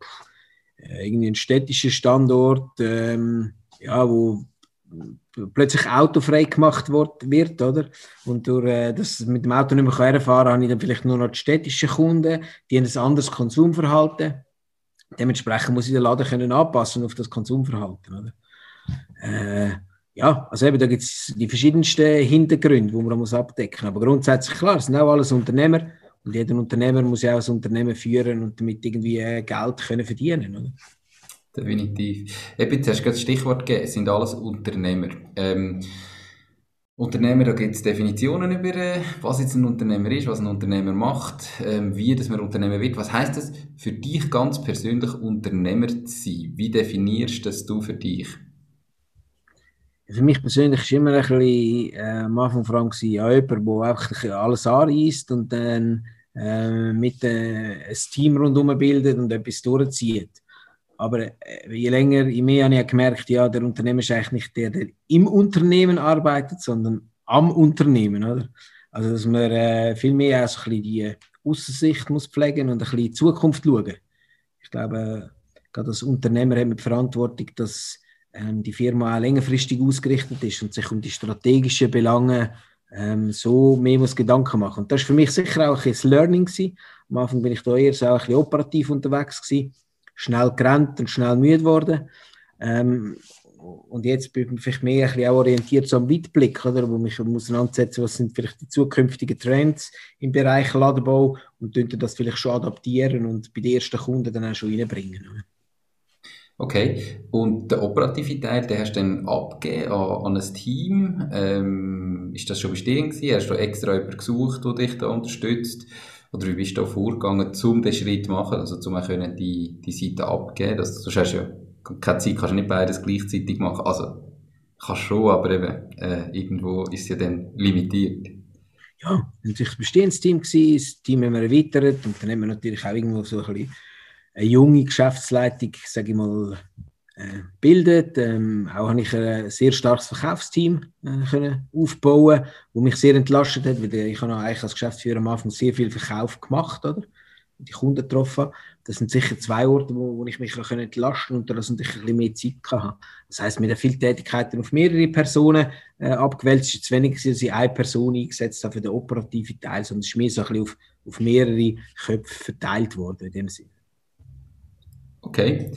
äh, irgendwie städtischer Standort, ähm, ja, wo plötzlich autofrei gemacht wird, oder? Und durch äh, das mit dem Auto nicht mehr herfahren kann, habe ich dann vielleicht nur noch die städtischen Kunden, die haben ein anderes Konsumverhalten. Dementsprechend muss ich den Laden können anpassen auf das Konsumverhalten, oder? Äh, ja, also eben, da gibt es die verschiedensten Hintergründe, die man muss abdecken muss. Aber grundsätzlich, klar, es sind auch alles Unternehmer und jeder Unternehmer muss ja auch ein Unternehmen führen und damit irgendwie äh, Geld können verdienen, oder? Definitiv. Eben, jetzt hast du gerade das Stichwort gegeben, es sind alles Unternehmer. Ähm, Unternehmer, da gibt es Definitionen über, äh, was jetzt ein Unternehmer ist, was ein Unternehmer macht, ähm, wie das man Unternehmer wird. Was heißt das für dich ganz persönlich, Unternehmer zu sein? Wie definierst das du für dich? Für mich persönlich war immer ein bisschen, äh, am Anfang vor allem ja, jemand, der einfach alles anreißt und dann äh, mit äh, ein Team rundherum bildet und etwas durchzieht. Aber äh, je länger, je mehr habe ich gemerkt, ja, der Unternehmer ist eigentlich nicht der, der im Unternehmen arbeitet, sondern am Unternehmen. Oder? Also, dass man äh, viel mehr auch ein bisschen die Aussicht muss pflegen und ein bisschen in die Zukunft schauen. Ich glaube, gerade als Unternehmer hat man die Verantwortung, dass ähm, die Firma auch längerfristig ausgerichtet ist und sich um die strategischen Belange ähm, so mehr muss Gedanken machen. Und das war für mich sicher auch ein Learning. Gewesen. Am Anfang bin ich da eher so ein bisschen operativ unterwegs gewesen schnell gerannt und schnell müde geworden. Ähm, und jetzt bin ich vielleicht mehr ein bisschen auch orientiert so am Weitblick, oder, wo mich auseinandersetzen was sind vielleicht die zukünftigen Trends im Bereich Ladenbau und das vielleicht schon adaptieren und bei den ersten Kunden dann auch schon reinbringen. Okay, und der operative Teil, den hast du dann abgegeben an, an ein Team. Ähm, ist das schon bestehen gewesen? Hast du extra jemanden gesucht, der dich da unterstützt? Oder wie bist du da vorgegangen, um den Schritt zu machen, also um die, die Seite abzugeben? Das, sonst hast ja keine Zeit kannst du nicht beides gleichzeitig machen. Also, kannst schon, aber eben, äh, irgendwo ist es ja dann limitiert. Ja, natürlich ein bestehendes Team gewesen, das Team haben wir erweitert und dann haben wir natürlich auch irgendwo so ein bisschen eine junge Geschäftsleitung, sage ich mal, äh, bildet. Ähm, auch habe ich ein sehr starkes Verkaufsteam äh, können aufbauen, wo mich sehr entlastet hat, weil ich habe eigentlich als Geschäftsführer am Anfang sehr viel Verkauf gemacht, oder? Die Kunden getroffen. Das sind sicher zwei Orte, wo, wo ich mich kann entlasten und da natürlich ein bisschen mehr Zeit hatte. Das heißt, mit vielen Tätigkeiten auf mehrere Personen äh, abgewälzt, ist es weniger, dass ich eine Person eingesetzt habe für den operativen Teil, sondern es ist mehr so ein bisschen auf, auf mehrere Köpfe verteilt worden in dem Sinne. Okay.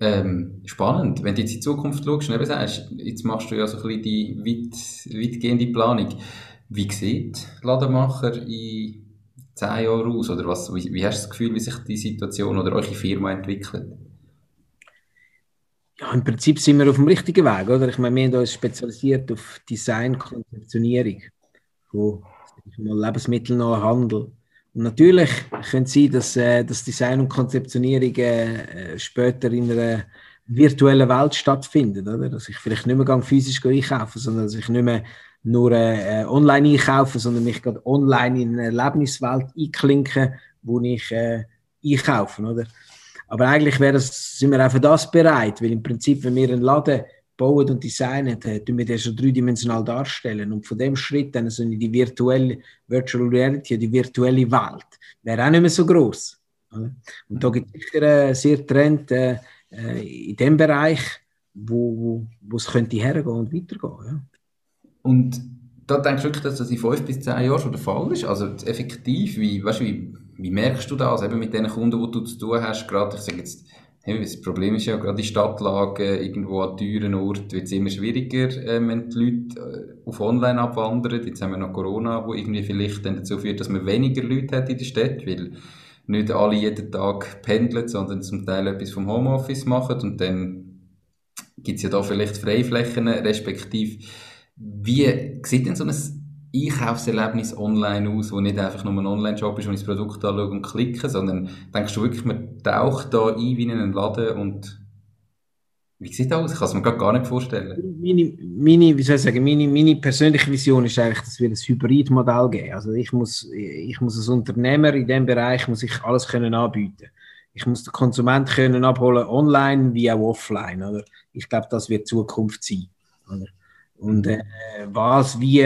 Ähm, spannend. Wenn du jetzt in die Zukunft schaust, eben sagst, jetzt machst du ja so ein bisschen die weit, weitgehende Planung. Wie sieht Ladenmacher in zehn Jahren aus? Oder was, wie, wie hast du das Gefühl, wie sich die Situation oder eure Firma entwickelt? Ja, im Prinzip sind wir auf dem richtigen Weg, oder? Ich meine, wir haben uns spezialisiert auf Design, Konzeptionierung von Lebensmitteln und Handel. Und natürlich könnte es sein, dass äh, das Design und Konzeptionierung äh, später in einer virtuellen Welt stattfindet. Oder? Dass ich vielleicht nicht mehr physisch einkaufen sondern dass ich nicht mehr nur äh, online einkaufe, sondern mich gerade online in eine Erlebniswelt einklinke, wo ich äh, einkaufe. Oder? Aber eigentlich wäre das, sind wir auch für das bereit, weil im Prinzip, wenn wir einen Laden bauen und designen, tun wir den schon dreidimensional darstellen. Und von dem Schritt dann so in die virtuelle Virtual Reality, die virtuelle Welt, wäre auch nicht mehr so groß. Und da gibt es sicher äh, sehr Trend äh, äh, in dem Bereich, wo, wo es könnte hergehen und weitergehen. Ja. Und da denkst du wirklich, dass das in fünf bis zehn Jahren schon der Fall ist? Also effektiv, wie, weißt, wie, wie merkst du das eben mit den Kunden, die du zu tun hast? Gerade, ich sage jetzt, das Problem ist ja gerade die Stadtlage, irgendwo an teuren Orten wird es immer schwieriger, äh, wenn die Leute äh, auf Online abwandern. Jetzt haben wir noch Corona, wo irgendwie vielleicht dann dazu führt, dass man weniger Leute hat in der Stadt, weil nicht alle jeden Tag pendeln, sondern zum Teil etwas vom Homeoffice machen und dann gibt es ja da vielleicht Freiflächen, respektive wie sieht denn so ein Einkaufserlebnis online aus, wo nicht einfach nur ein Online-Shop ist, wo ich das Produkt anschaue und klicke, sondern denkst du wirklich, man taucht da ein wie in einen Laden und wie sieht das aus? Ich kann es mir gar nicht vorstellen. Meine, meine, wie soll ich sagen, meine, meine persönliche Vision ist eigentlich, dass wir ein Hybridmodell geben. Also ich muss, ich muss als Unternehmer in diesem Bereich muss ich alles können anbieten. Ich muss den Konsument können abholen, online wie auch offline. Oder? Ich glaube, das wird Zukunft sein. Oder? Und äh, was wie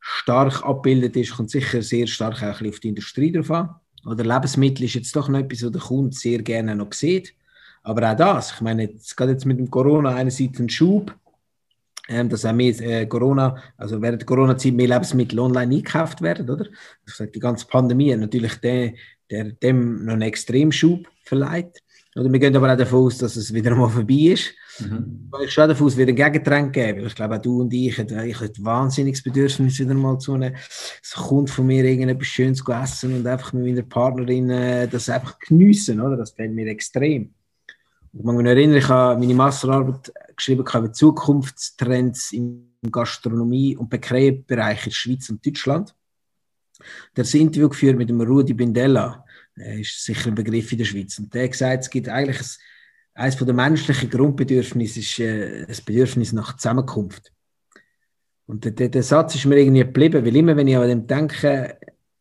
stark abgebildet ist, kommt sicher sehr stark auch auf die Industrie drauf an. Oder Lebensmittel ist jetzt doch noch etwas, was der Kunde sehr gerne noch sieht. Aber auch das, ich meine, es geht jetzt mit dem Corona einerseits ein Schub, ähm, dass auch mehr äh, Corona, also während der Corona-Zeit mehr Lebensmittel online eingekauft werden, oder? Ich sage, die ganze Pandemie hat natürlich der, der, dem noch einen Extremschub verleiht. Oder wir gehen aber auch davon aus, dass es wieder mal vorbei ist. Mhm. Ich schon davon aus, wird ein Gegentrend geben. Ich glaube, auch du und ich hätten ich hätte wahnsinniges Bedürfnis, wieder mal zu einem, es kommt von mir irgendetwas Schönes zu essen und einfach mit meiner Partnerin äh, das einfach geniessen, oder? Das fällt mir extrem. Ich kann mich erinnern, ich habe meine Masterarbeit geschrieben über Zukunftstrends in Gastronomie und Bekleidungsbereich in Schweiz und Deutschland. Der ein Interview geführt mit dem Rudi Bindella. Er ist sicher ein Begriff in der Schweiz. Und der hat gesagt, es gibt eigentlich ein eines der menschlichen Grundbedürfnisse ist äh, das Bedürfnis nach Zusammenkunft. Und der, der, Satz ist mir irgendwie geblieben, weil immer, wenn ich an dem denke,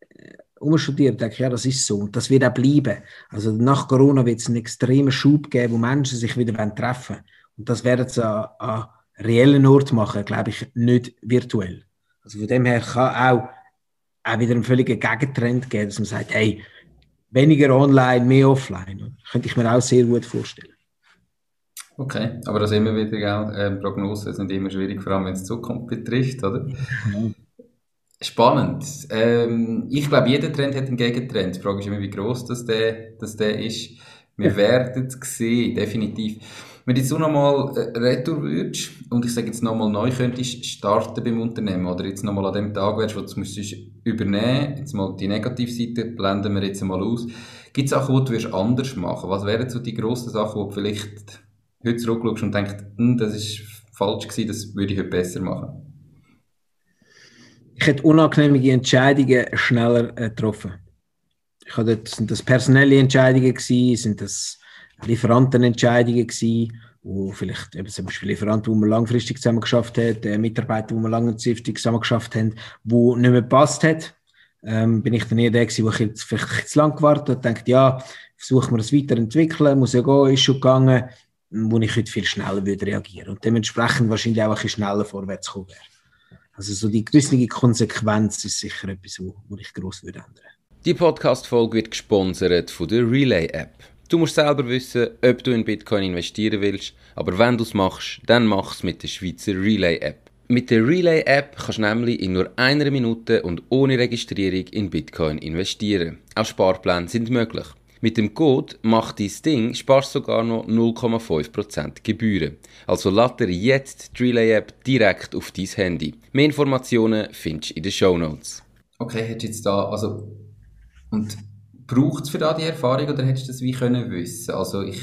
äh, umstudiere, denke ich, ja, das ist so. Und das wird auch bleiben. Also nach Corona wird es einen extremen Schub geben, wo Menschen sich wieder treffen wollen. Und das werden sie an, an reellen Ort machen, glaube ich, nicht virtuell. Also von dem her kann auch, auch wieder einen völligen Gegentrend geben, dass man sagt, hey, weniger online, mehr offline. Könnte ich mir auch sehr gut vorstellen. Okay, aber das immer wieder, gell, äh, Prognosen sind immer schwierig, vor allem wenn es Zukunft betrifft, oder? Mhm. Spannend. Ähm, ich glaube, jeder Trend hat einen Gegentrend. Die Frage ist immer, wie groß das der, das der ist. Wir werden es sehen, definitiv. Wenn du jetzt nochmal äh, retour würdest und ich sage jetzt nochmal neu könntest starten beim Unternehmen oder jetzt nochmal an dem Tag wärst, wo du es müsstest übernehmen, jetzt mal die Negativseite blenden wir jetzt mal aus. Gibt es Sachen, die du anders machen Was wären so die grossen Sachen, die du vielleicht heute zurückschaust und denkst, hm, das ist falsch gewesen, das würde ich heute besser machen? Ich hätte unangenehme Entscheidungen schneller äh, getroffen. Ich hatte, sind das personelle Entscheidungen gewesen, sind das Lieferantenentscheidungen gewesen, wo vielleicht eben zum Beispiel Lieferanten, wo man langfristig zusammen geschafft hat, äh, Mitarbeiter, wo man langfristig zusammen geschafft haben, wo nicht mehr gepasst hat, ähm, bin ich dann eher der gewesen, wo ich jetzt vielleicht zu lang gewartet habe, denkt, ja, versuchen wir es weiterentwickeln, muss ja gehen, ist schon gegangen, wo ich heute viel schneller würde reagieren und dementsprechend wahrscheinlich auch ein bisschen schneller vorwärts kommen wäre. Also so die gewisse Konsequenz ist sicher etwas, wo, ich gross würde ändern. Die Podcast-Folge wird gesponsert von der Relay-App. Du musst selber wissen, ob du in Bitcoin investieren willst, aber wenn du es machst, dann mach es mit der Schweizer Relay-App. Mit der Relay-App kannst du nämlich in nur einer Minute und ohne Registrierung in Bitcoin investieren. Auch Sparpläne sind möglich. Mit dem Code «Mach dein Ding» sparst sogar noch 0,5% Gebühren. Also lade jetzt die Relay-App direkt auf dein Handy. Mehr Informationen findest du in den Show Notes. Okay, hättest du jetzt da, also, und braucht es für da die Erfahrung oder hättest du das wie können wissen? Also ich,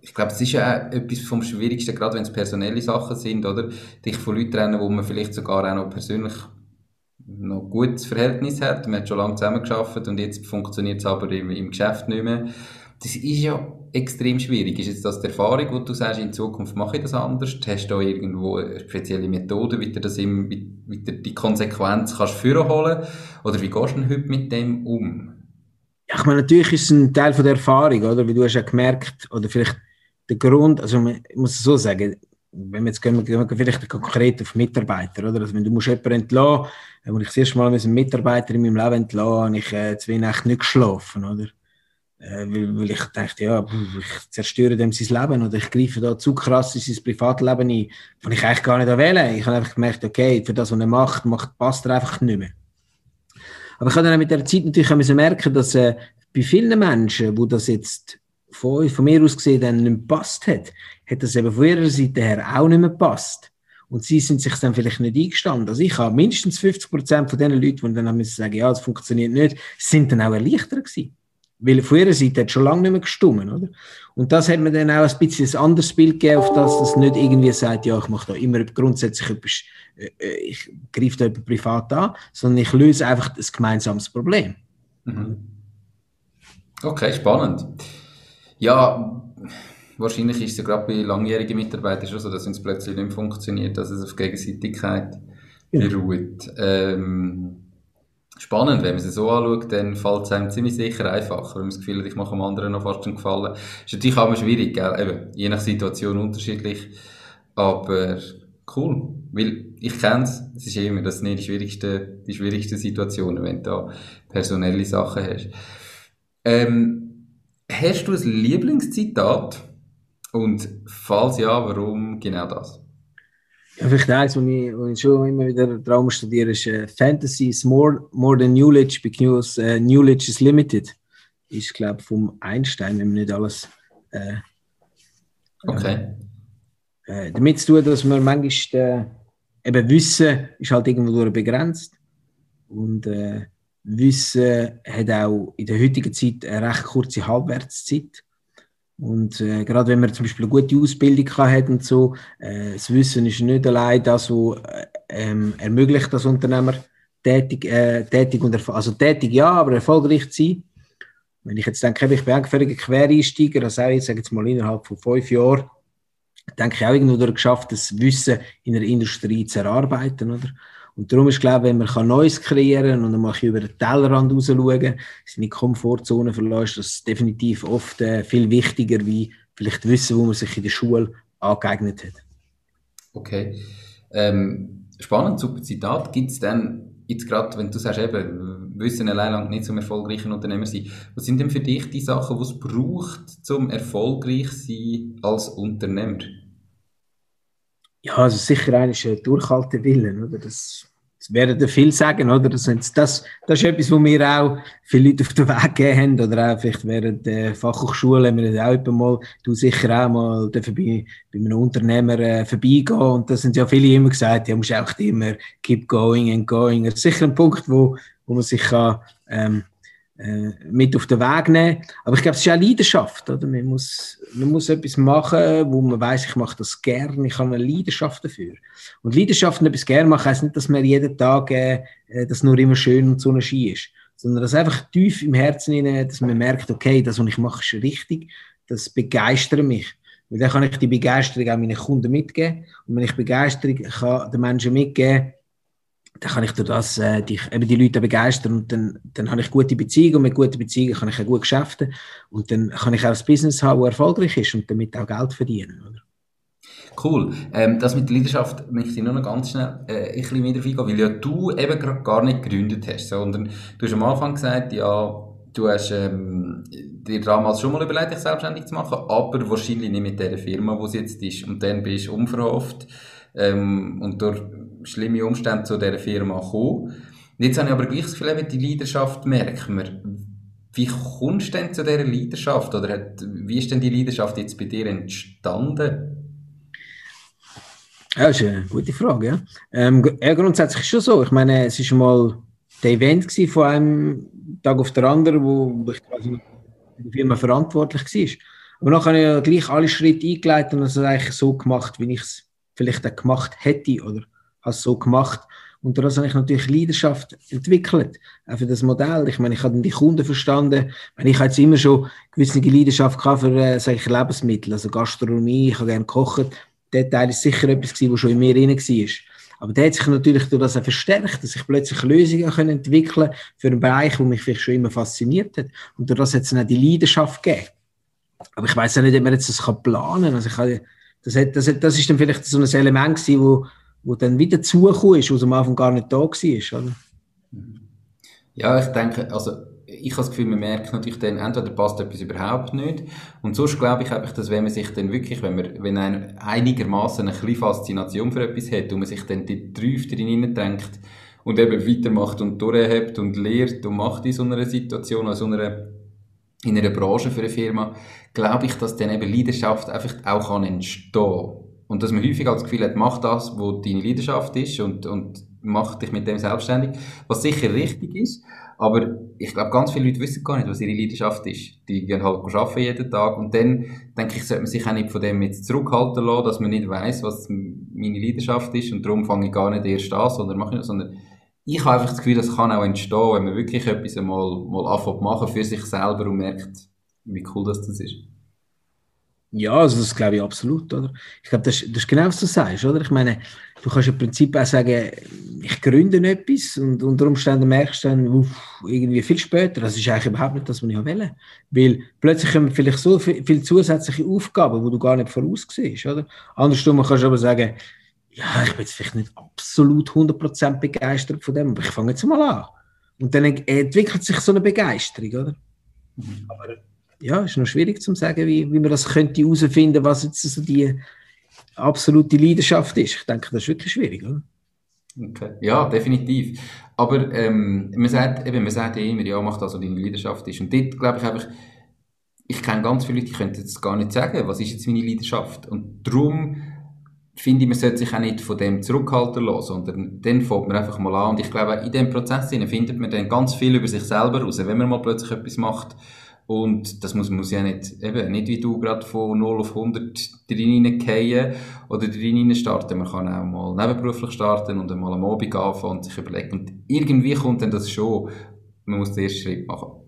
ich glaube, es ist ja auch etwas vom Schwierigsten, gerade wenn es personelle Sachen sind, oder? Dich von Leuten trennen, wo man vielleicht sogar auch noch persönlich noch gutes Verhältnis hat. Man hat schon lange zusammengearbeitet und jetzt funktioniert es aber im, im Geschäft nicht mehr. Das ist ja extrem schwierig. Ist jetzt das die Erfahrung, wo du sagst, in Zukunft mache ich das anders? Hast du da irgendwo eine spezielle Methode, wie du das im, wie, du die Konsequenz kannst führen holen? Oder wie gehst du denn heute mit dem um? Ja, ich meine, natürlich ist es ein Teil von der Erfahrung, oder? Wie du hast ja gemerkt, oder vielleicht der Grund, also ich muss es so sagen, wenn wir jetzt gehen, gehen wir vielleicht konkret auf Mitarbeiter, oder? Also wenn du musst jemanden entlassen, als ich das erste Mal einen Mitarbeiter in meinem Leben entlassen habe ich äh, zwei Nächte nicht geschlafen, oder? Äh, weil, weil, ich dachte, ja, ich zerstöre dem sein Leben oder ich greife da zu krass in sein Privatleben ein, was ich eigentlich gar nicht wählen. Ich habe einfach gemerkt, okay, für das, was er macht, macht passt er einfach nicht mehr. Aber ich habe dann mit der Zeit natürlich merken, dass äh, bei vielen Menschen, wo das jetzt von, von mir aus gesehen dann nicht gepasst hat, hat das eben von ihrer Seite her auch nicht mehr gepasst. Und sie sind sich dann vielleicht nicht eingestanden. Also ich habe mindestens 50 Prozent von den Leuten, die dann haben müssen sagen, ja, das funktioniert nicht, sind dann auch erleichtert gewesen. Weil von ihrer Seite hat schon lange nicht mehr gestummen, oder? Und das hat mir dann auch ein bisschen ein anderes Bild gegeben, auf das das nicht irgendwie sagt, ja, ich mache da immer grundsätzlich etwas, äh, äh ich greife da jemand privat an, sondern ich löse einfach das gemeinsames Problem. Mhm. Okay, spannend. Ja, wahrscheinlich ist es ja gerade bei langjährigen Mitarbeitern schon so, dass wenn es plötzlich nicht funktioniert, dass es auf Gegenseitigkeit ja. beruht. Ähm, spannend, wenn man es so anschaut, dann fällt es einem ziemlich sicher einfacher, wenn man das Gefühl hat, ich mache dem anderen noch fast einen Gefallen. Ist natürlich auch immer schwierig, gell? Eben, je nach Situation unterschiedlich, aber cool, weil ich kenne es, es ist immer, das sind die schwierigsten, die schwierigsten Situationen, wenn du da personelle Sachen hast. Ähm, hast du ein Lieblingszitat? Und falls ja, warum genau das? Ja, vielleicht eins, was ich, was ich schon immer wieder Traum studiere, ist uh, Fantasy is more, more than knowledge because uh, knowledge is limited. Ist, glaube ich, vom Einstein, wenn man nicht alles. Äh, okay. Äh, damit zu tun, dass man manchmal eben Wissen ist halt irgendwo begrenzt. Und Wissen hat auch in der heutigen Zeit eine recht kurze Halbwertszeit. Und äh, gerade wenn man zum Beispiel eine gute Ausbildung hat und so, äh, das Wissen ist nicht allein das, was äh, ähm, ermöglicht, dass Unternehmer tätig, äh, tätig und also tätig ja, aber erfolgreich zu sein. Wenn ich jetzt denke, ich bin ein Quereinsteiger, also auch ich sage jetzt mal innerhalb von fünf Jahren, denke ich auch irgendwo geschafft, das Wissen in der Industrie zu erarbeiten, oder? Und darum ist, glaube ich, wenn man Neues kreieren und dann mal über den Tellerrand raus seine Komfortzone verlässt, das ist definitiv oft äh, viel wichtiger, wie vielleicht Wissen, wo man sich in der Schule angeeignet hat. Okay. Ähm, spannend, super Zitat. Gibt es denn jetzt gerade, wenn du sagst, eben, Wissen allein lang nicht zum erfolgreichen Unternehmer sein, was sind denn für dich die Sachen, die es braucht, zum erfolgreich sein als Unternehmer? Ja, also sicher einer ist ein Durchhaltewillen, oder? Das, das werden viel sagen, oder? Das, das, das ist etwas, was mir auch viele Leute auf den Weg gegeben haben, oder auch vielleicht während der Fachhochschule haben wir auch mal, du sicher auch mal bei, bei einem Unternehmer äh, vorbeigehen und das sind ja viele immer gesagt, ja, musst auch immer keep going and going. Das ist sicher ein Punkt, wo, wo man sich kann, ähm, äh, mit auf den Weg nehmen. Aber ich glaube, es ist auch Leidenschaft. Oder? Man, muss, man muss etwas machen, wo man weiß, ich mache das gerne, ich habe eine Leidenschaft dafür. Und Leidenschaft und etwas gerne machen heisst nicht, dass man jeden Tag äh, äh das nur immer schön und so Ski ist, sondern dass einfach tief im Herzen, rein, dass man merkt, okay, das, was ich mache, ist richtig, das begeistert mich. Weil dann kann ich die Begeisterung auch meinen Kunden mitgeben. Und wenn ich Begeisterung kann den Menschen mitgeben dann kann ich durch das äh, die, eben die Leute begeistern und dann, dann habe ich gute Beziehungen und mit guten Beziehungen kann ich auch gut geschäften und dann kann ich auch ein Business haben, das erfolgreich ist und damit auch Geld verdienen. Oder? Cool. Ähm, das mit der Leidenschaft möchte ich nur noch ganz schnell äh, ein bisschen wieder eingehen, weil ja du eben gerade gar nicht gegründet hast, sondern du hast am Anfang gesagt, ja, du hast ähm, dir damals schon mal überlegt, dich selbstständig zu machen, aber wahrscheinlich nicht mit der Firma, wo es jetzt ist. Und dann bist du unverhofft ähm, und durch schlimme Umstände zu dieser Firma gekommen. Jetzt habe ich aber gleich das Gefühl, die Leidenschaft merkt man. Wie kommst du denn zu dieser Leidenschaft? Oder hat, wie ist denn die Leidenschaft jetzt bei dir entstanden? Ja, das ist eine gute Frage. Ja. Ähm, ja, grundsätzlich ist es schon so. Ich meine, es war mal der Event von einem Tag auf den anderen, wo ich quasi für die Firma verantwortlich war. Aber dann habe ich ja gleich alle Schritte eingeleitet und es eigentlich so gemacht, wie ich es vielleicht auch gemacht hätte oder habe es so gemacht. Und daraus habe ich natürlich Leidenschaft entwickelt, auch für das Modell. Ich meine, ich habe die Kunden verstanden. Ich, meine, ich habe jetzt immer schon gewisse Leidenschaft gehabt für äh, sage ich, Lebensmittel, also Gastronomie, ich habe gerne gekocht. Der Teil ist sicher etwas gewesen, was schon in mir drin war. Aber der hat sich natürlich durch das auch verstärkt, dass ich plötzlich Lösungen entwickeln für einen Bereich, der mich vielleicht schon immer fasziniert hat. Und durch das hat es dann auch die Leidenschaft gegeben. Aber ich weiß auch nicht, ob man jetzt das planen kann. Also ich habe, das, hat, das, hat, das ist dann vielleicht so ein Element gewesen, wo dann wieder zugekommen ist, was am Anfang gar nicht da war. Oder? Ja, ich denke, also ich habe das Gefühl, man merkt natürlich dann, entweder passt etwas überhaupt nicht. Und sonst glaube ich einfach, dass wenn man sich dann wirklich, wenn man, wenn ein einigermaßen eine kleine Faszination für etwas hat und man sich dann die Träufe drin denkt und eben weitermacht und durchhebt und lehrt und macht in so einer Situation, also in einer, in einer Branche für eine Firma, glaube ich, dass dann eben Leidenschaft einfach auch kann entstehen. Und dass man häufig das Gefühl hat, mach das, wo deine Leidenschaft ist und, und mach dich mit dem selbstständig, was sicher richtig ist. Aber ich glaube, ganz viele Leute wissen gar nicht, was ihre Leidenschaft ist. Die gehen halt arbeiten jeden Tag und dann, denke ich, sollte man sich auch nicht von dem jetzt zurückhalten lassen, dass man nicht weiß, was meine Leidenschaft ist und darum fange ich gar nicht erst an, sondern mache ich, sondern ich habe einfach das Gefühl, das kann auch entstehen, wenn man wirklich etwas einmal mal anfängt machen für sich selber und merkt, wie cool das ist. Ja, also das glaube ich absolut, oder? Ich glaube, das, das ist genau, was du sagst, oder? Ich meine, du kannst im Prinzip auch sagen, ich gründe etwas und unter Umständen merkst du dann, uff, irgendwie viel später, das ist eigentlich überhaupt nicht das, was ich will. Weil plötzlich kommen vielleicht so viele viel zusätzliche Aufgaben, die du gar nicht vorausgesehst, oder? Andersrum kannst du aber sagen, ja, ich bin jetzt vielleicht nicht absolut 100% begeistert von dem, aber ich fange jetzt mal an. Und dann entwickelt sich so eine Begeisterung, oder? Mhm. Aber ja, ist noch schwierig zu sagen, wie, wie man das könnte herausfinden, was jetzt so die absolute Leidenschaft ist. Ich denke, das ist wirklich schwierig, oder? Okay. Ja, definitiv. Aber ähm, man, sagt, eben, man sagt ja immer, ja, mach das, was deine Leidenschaft ist. Und dort glaube ich einfach, ich kenne ganz viele Leute, die können jetzt gar nicht sagen, was ist jetzt meine Leidenschaft. Und darum finde ich, man sollte sich auch nicht von dem zurückhalten lassen, sondern dann fängt man einfach mal an. Und ich glaube, in diesem Prozess findet man dann ganz viel über sich selber raus. Wenn man mal plötzlich etwas macht, und das muss, muss ja nicht, eben, nicht wie du gerade von 0 auf 100 reingehen oder rein starten. Man kann auch mal nebenberuflich starten und einmal am Abend anfangen und sich überlegen. Und irgendwie kommt dann das schon. Man muss den ersten Schritt machen.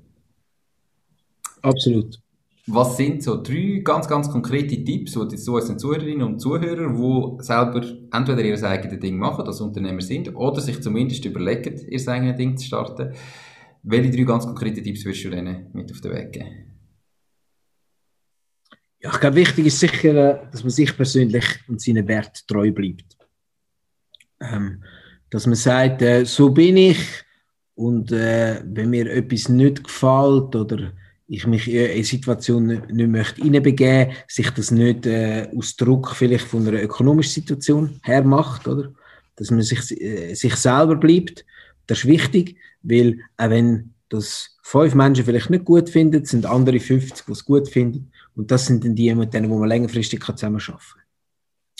Absolut. Was sind so drei ganz, ganz konkrete Tipps, die jetzt so unseren Zuhörerinnen und Zuhörer, die selber entweder ihr eigenes Ding machen, als Unternehmer sind, oder sich zumindest überlegen, ihr eigenes Ding zu starten, welche drei ganz konkrete Tipps würdest du denen mit auf den Weg geben? Ja, ich glaube, wichtig ist sicher, dass man sich persönlich und seinen Wert treu bleibt. Ähm, dass man sagt, äh, so bin ich und äh, wenn mir etwas nicht gefällt oder ich mich in eine Situation nicht, nicht möchte hineinbegeben, sich das nicht äh, aus Druck vielleicht von einer ökonomischen Situation her macht, oder? Dass man sich, äh, sich selber bleibt. Das ist wichtig. Weil auch wenn das fünf Menschen vielleicht nicht gut finden, sind andere 50, die es gut finden. Und das sind dann die, mit denen wo man längerfristig zusammenarbeiten kann.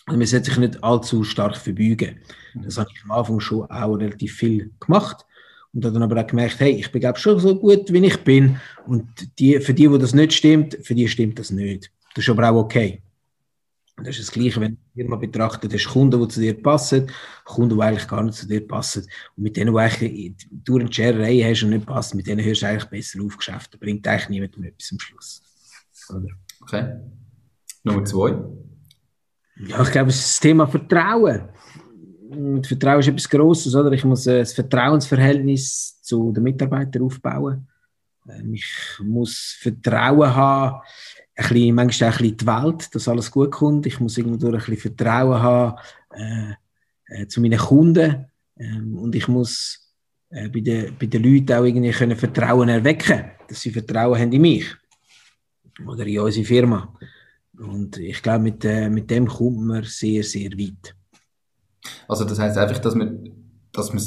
Also man sollte sich nicht allzu stark verbeugen. Das habe ich am Anfang schon auch relativ viel gemacht. Und habe dann aber auch gemerkt, hey, ich bin schon so gut, wie ich bin. Und die, für die, wo das nicht stimmt, für die stimmt das nicht. Das ist aber auch okay. Und das ist das Gleiche, wenn du eine Firma betrachtet, hast Kunden, die zu dir passen, Kunden, die eigentlich gar nicht zu dir passen. Und mit denen, die eigentlich durch eine Schererei hast und nicht passen, mit denen hörst du eigentlich besser auf Geschäft. Da bringt eigentlich niemandem etwas am Schluss. Oder? Okay. Nummer zwei? Ja, ich glaube, es ist das Thema Vertrauen. Und Vertrauen ist etwas Grosses, oder? Ich muss äh, das Vertrauensverhältnis zu den Mitarbeitern aufbauen. Ähm, ich muss Vertrauen haben, ein bisschen, manchmal auch ein bisschen die Welt, dass alles gut kommt. Ich muss irgendwo ein bisschen Vertrauen haben äh, äh, zu meinen Kunden. Ähm, und ich muss äh, bei, den, bei den Leuten auch irgendwie können Vertrauen erwecken dass sie Vertrauen haben in mich oder in unsere Firma. Und ich glaube, mit, äh, mit dem kommt man sehr, sehr weit. Also das heißt einfach, dass man, dass man,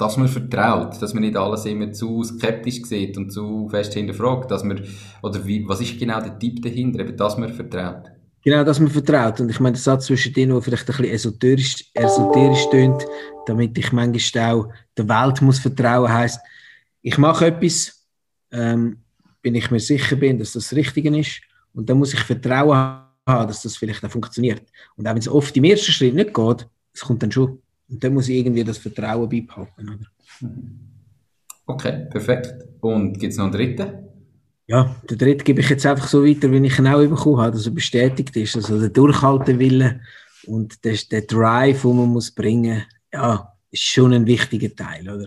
dass man vertraut, dass man nicht alles immer zu skeptisch sieht und zu fest hinterfragt, dass man, oder wie, was ist genau der Tipp dahinter, eben, dass man vertraut? Genau, dass man vertraut. Und ich meine, der Satz zwischen denen, der vielleicht ein bisschen esoterisch, esoterisch tönt, damit ich manchmal auch der Welt muss vertrauen, heißt, ich mache etwas, ähm, bin ich mir sicher bin, dass das das Richtige ist, und dann muss ich Vertrauen haben, dass das vielleicht auch funktioniert. Und auch wenn es oft im ersten Schritt nicht geht, es kommt dann schon. Und dann muss ich irgendwie das Vertrauen beibehalten. Oder? Okay, perfekt. Und gibt es noch einen dritten? Ja, den dritten gebe ich jetzt einfach so weiter, wie ich ihn auch bekommen habe, dass er bestätigt ist. Also der Durchhaltewille und der, der Drive, den man muss bringen ja, ist schon ein wichtiger Teil, oder?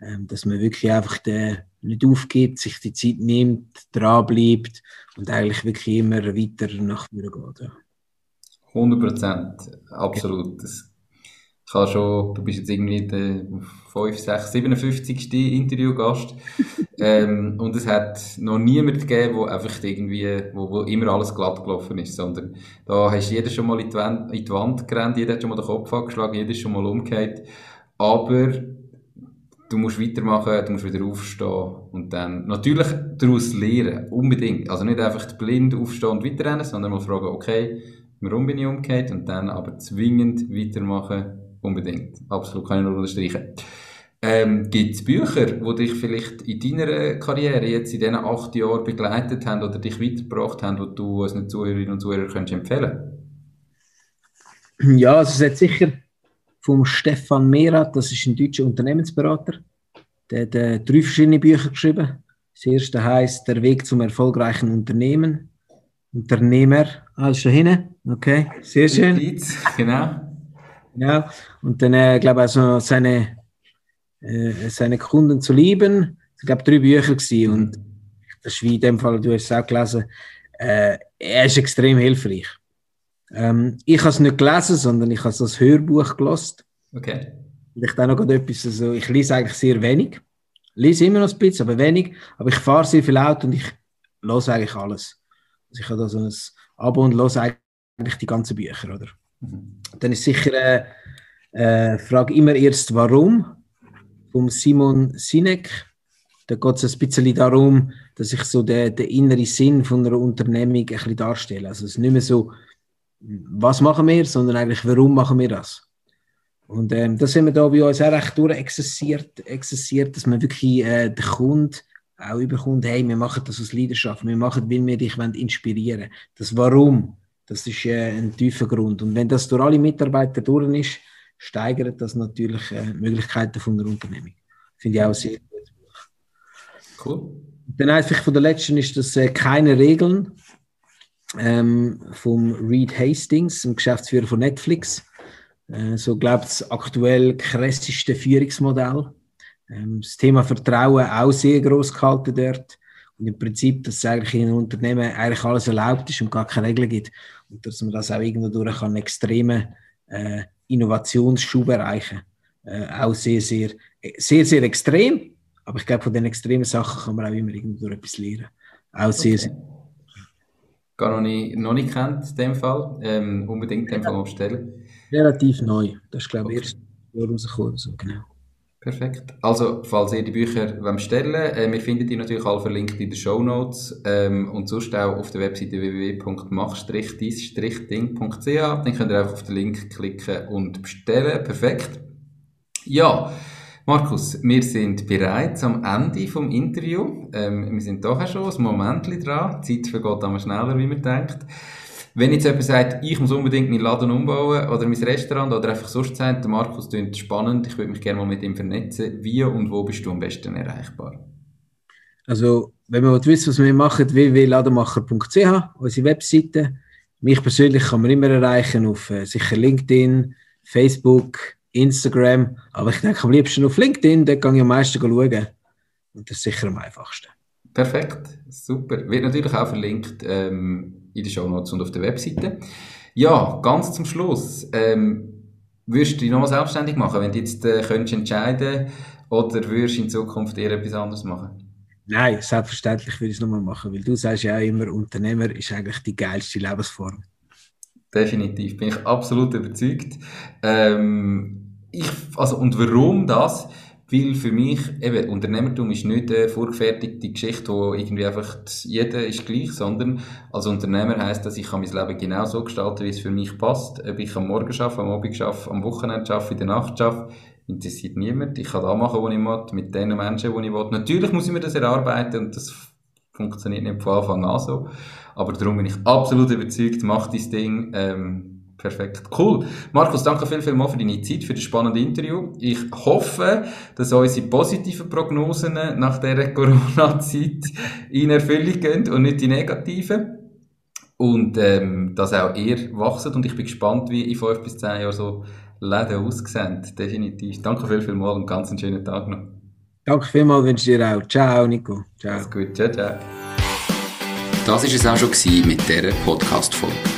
Ähm, dass man wirklich einfach den, nicht aufgibt, sich die Zeit nimmt, dranbleibt und eigentlich wirklich immer weiter nach vorne geht. Ja. 100 Prozent, absolut. Das kann schon, du bist jetzt irgendwie der 5, 6, 57. Interviewgast ähm, und es hat noch niemand gegeben, wo einfach irgendwie, wo, wo immer alles glatt gelaufen ist, sondern da hast jeder schon mal in die, Wand, in die Wand gerannt, jeder hat schon mal den Kopf angeschlagen, jeder ist schon mal umgekehrt, aber du musst weitermachen, du musst wieder aufstehen und dann natürlich daraus lernen, unbedingt. Also nicht einfach blind aufstehen und weiterrennen, sondern mal fragen, okay, warum bin ich umgekehrt und dann aber zwingend weitermachen, unbedingt. Absolut, kann ich nur unterstreichen. Ähm, Gibt es Bücher, die dich vielleicht in deiner Karriere jetzt in diesen acht Jahren begleitet haben oder dich weitergebracht haben, die du unseren Zuhörerinnen und Zuhörern könntest empfehlen Ja, also es hat sicher vom Stefan Merath, das ist ein deutscher Unternehmensberater. Der hat äh, drei verschiedene Bücher geschrieben. Das erste heißt Der Weg zum erfolgreichen Unternehmen. Unternehmer, alles schon hin. Okay, sehr schön. Genau. Genau. Und dann, äh, glaube ich, also seine, äh, seine Kunden zu lieben. Ich glaube, drei Bücher gewesen. Und das ist wie in dem Fall, du hast es auch gelesen. Äh, er ist extrem hilfreich. Ähm, ich habe es nicht gelesen, sondern ich habe es als Hörbuch gelesen. Okay. Ich dann noch etwas, also ich lese eigentlich sehr wenig. Ich lese immer noch ein bisschen, aber wenig. Aber ich fahre sehr viel Auto und ich lese eigentlich alles. Also ich habe da so ein Abo und lese eigentlich die ganzen Bücher, oder? Mhm. Dann ist sicher äh, äh, Frage immer erst warum vom Simon Sinek. Da geht es ein bisschen darum, dass ich so den, den inneren Sinn von einer Unternehmung ein bisschen darstelle. Also es ist nicht mehr so, was machen wir, sondern eigentlich, warum machen wir das? Und ähm, das haben wir da bei uns auch recht durchexerziert, exerziert, dass man wirklich äh, den Kunden auch überkommt, hey, wir machen das aus Leidenschaft, wir machen, weil wir dich inspirieren wollen. Das Warum, das ist äh, ein tiefer Grund. Und wenn das durch alle Mitarbeiter durch ist, steigert das natürlich äh, Möglichkeiten von der Unternehmung. Finde ich auch sehr gut. Cool. Dann einfach von der letzten ist das äh, keine Regeln ähm, vom Reed Hastings, dem Geschäftsführer von Netflix. Äh, so glaubt das aktuell krasseste Führungsmodell. Ähm, das Thema Vertrauen auch sehr groß gehalten dort. Und im Prinzip, dass es eigentlich in einem Unternehmen eigentlich alles erlaubt ist und gar keine Regeln gibt. Und dass man das auch irgendwo durch einen extremen äh, Innovationsschub erreichen äh, Auch sehr, sehr, sehr, sehr extrem. Aber ich glaube, von den extremen Sachen kann man auch immer irgendwo etwas lernen. Auch sehr, okay. sehr gar noch nicht, noch nicht kennt, in dem Fall. Ähm, unbedingt in dem Fall mal bestellen. Relativ neu. Das ist, glaube ich, okay. erst rausgekommen. So, genau. Perfekt. Also, falls ihr die Bücher bestellen wollt, äh, wir finden die natürlich alle verlinkt in den Show Notes ähm, und sonst auch auf der Webseite www.mach-dis-ding.ch. Dann könnt ihr einfach auf den Link klicken und bestellen. Perfekt. Ja, Markus, wir sind bereits am Ende vom Interview. Ähm, wir sind doch schon ein Moment dran. Die Zeit vergeht einmal schneller, wie man denkt. Wenn jetzt jemand sagt, ich muss unbedingt meinen Laden umbauen oder mein Restaurant oder einfach sonst sagt, der Markus klingt spannend, ich würde mich gerne mal mit ihm vernetzen. Wie und wo bist du am besten erreichbar? Also, wenn man wissen was wir machen, www.lademacher.ch, unsere Webseite. Mich persönlich kann man immer erreichen auf äh, sicher LinkedIn, Facebook, Instagram. Aber ich denke am liebsten auf LinkedIn, dort kann ich am meisten schauen. Und das ist sicher am einfachsten. Perfekt, super. Wird natürlich auch verlinkt ähm, in den Show Notes und auf der Webseite. Ja, ganz zum Schluss. Ähm, würdest du dich nochmal selbstständig machen, wenn du jetzt äh, könntest entscheiden oder würdest du in Zukunft eher etwas anderes machen? Nein, selbstverständlich würde ich es nochmal machen, weil du sagst ja immer, Unternehmer ist eigentlich die geilste Lebensform. Definitiv, bin ich absolut überzeugt. Ähm, ich, also, und warum das? Weil für mich, eben, Unternehmertum ist nicht eine vorgefertigte Geschichte, wo irgendwie einfach jeder ist gleich, sondern als Unternehmer heisst das, ich kann mein Leben genau so gestalten, wie es für mich passt. Ob ich am Morgen arbeite, am Abend arbeite, am Wochenende arbeite, in der Nacht arbeite, interessiert niemand. Ich kann da machen, was ich will, mit den Menschen, die ich will. Natürlich muss ich mir das erarbeiten und das funktioniert nicht von Anfang an so. Aber darum bin ich absolut überzeugt, mach dein Ding. Ähm, Perfekt, cool. Markus, danke viel, viel mal für deine Zeit, für das spannende Interview. Ich hoffe, dass unsere positiven Prognosen nach dieser Corona-Zeit in Erfüllung gehen und nicht die negativen. Und ähm, dass auch ihr wachset und ich bin gespannt, wie in fünf bis zehn Jahren so Läden aussehen. Definitiv. Danke viel, viel mal und ganz einen schönen Tag noch. Danke vielmals, wünsche dir auch. Ciao, Nico. Ciao. Alles gut. Ciao, ciao. Das war es auch schon mit dieser Podcast-Folge.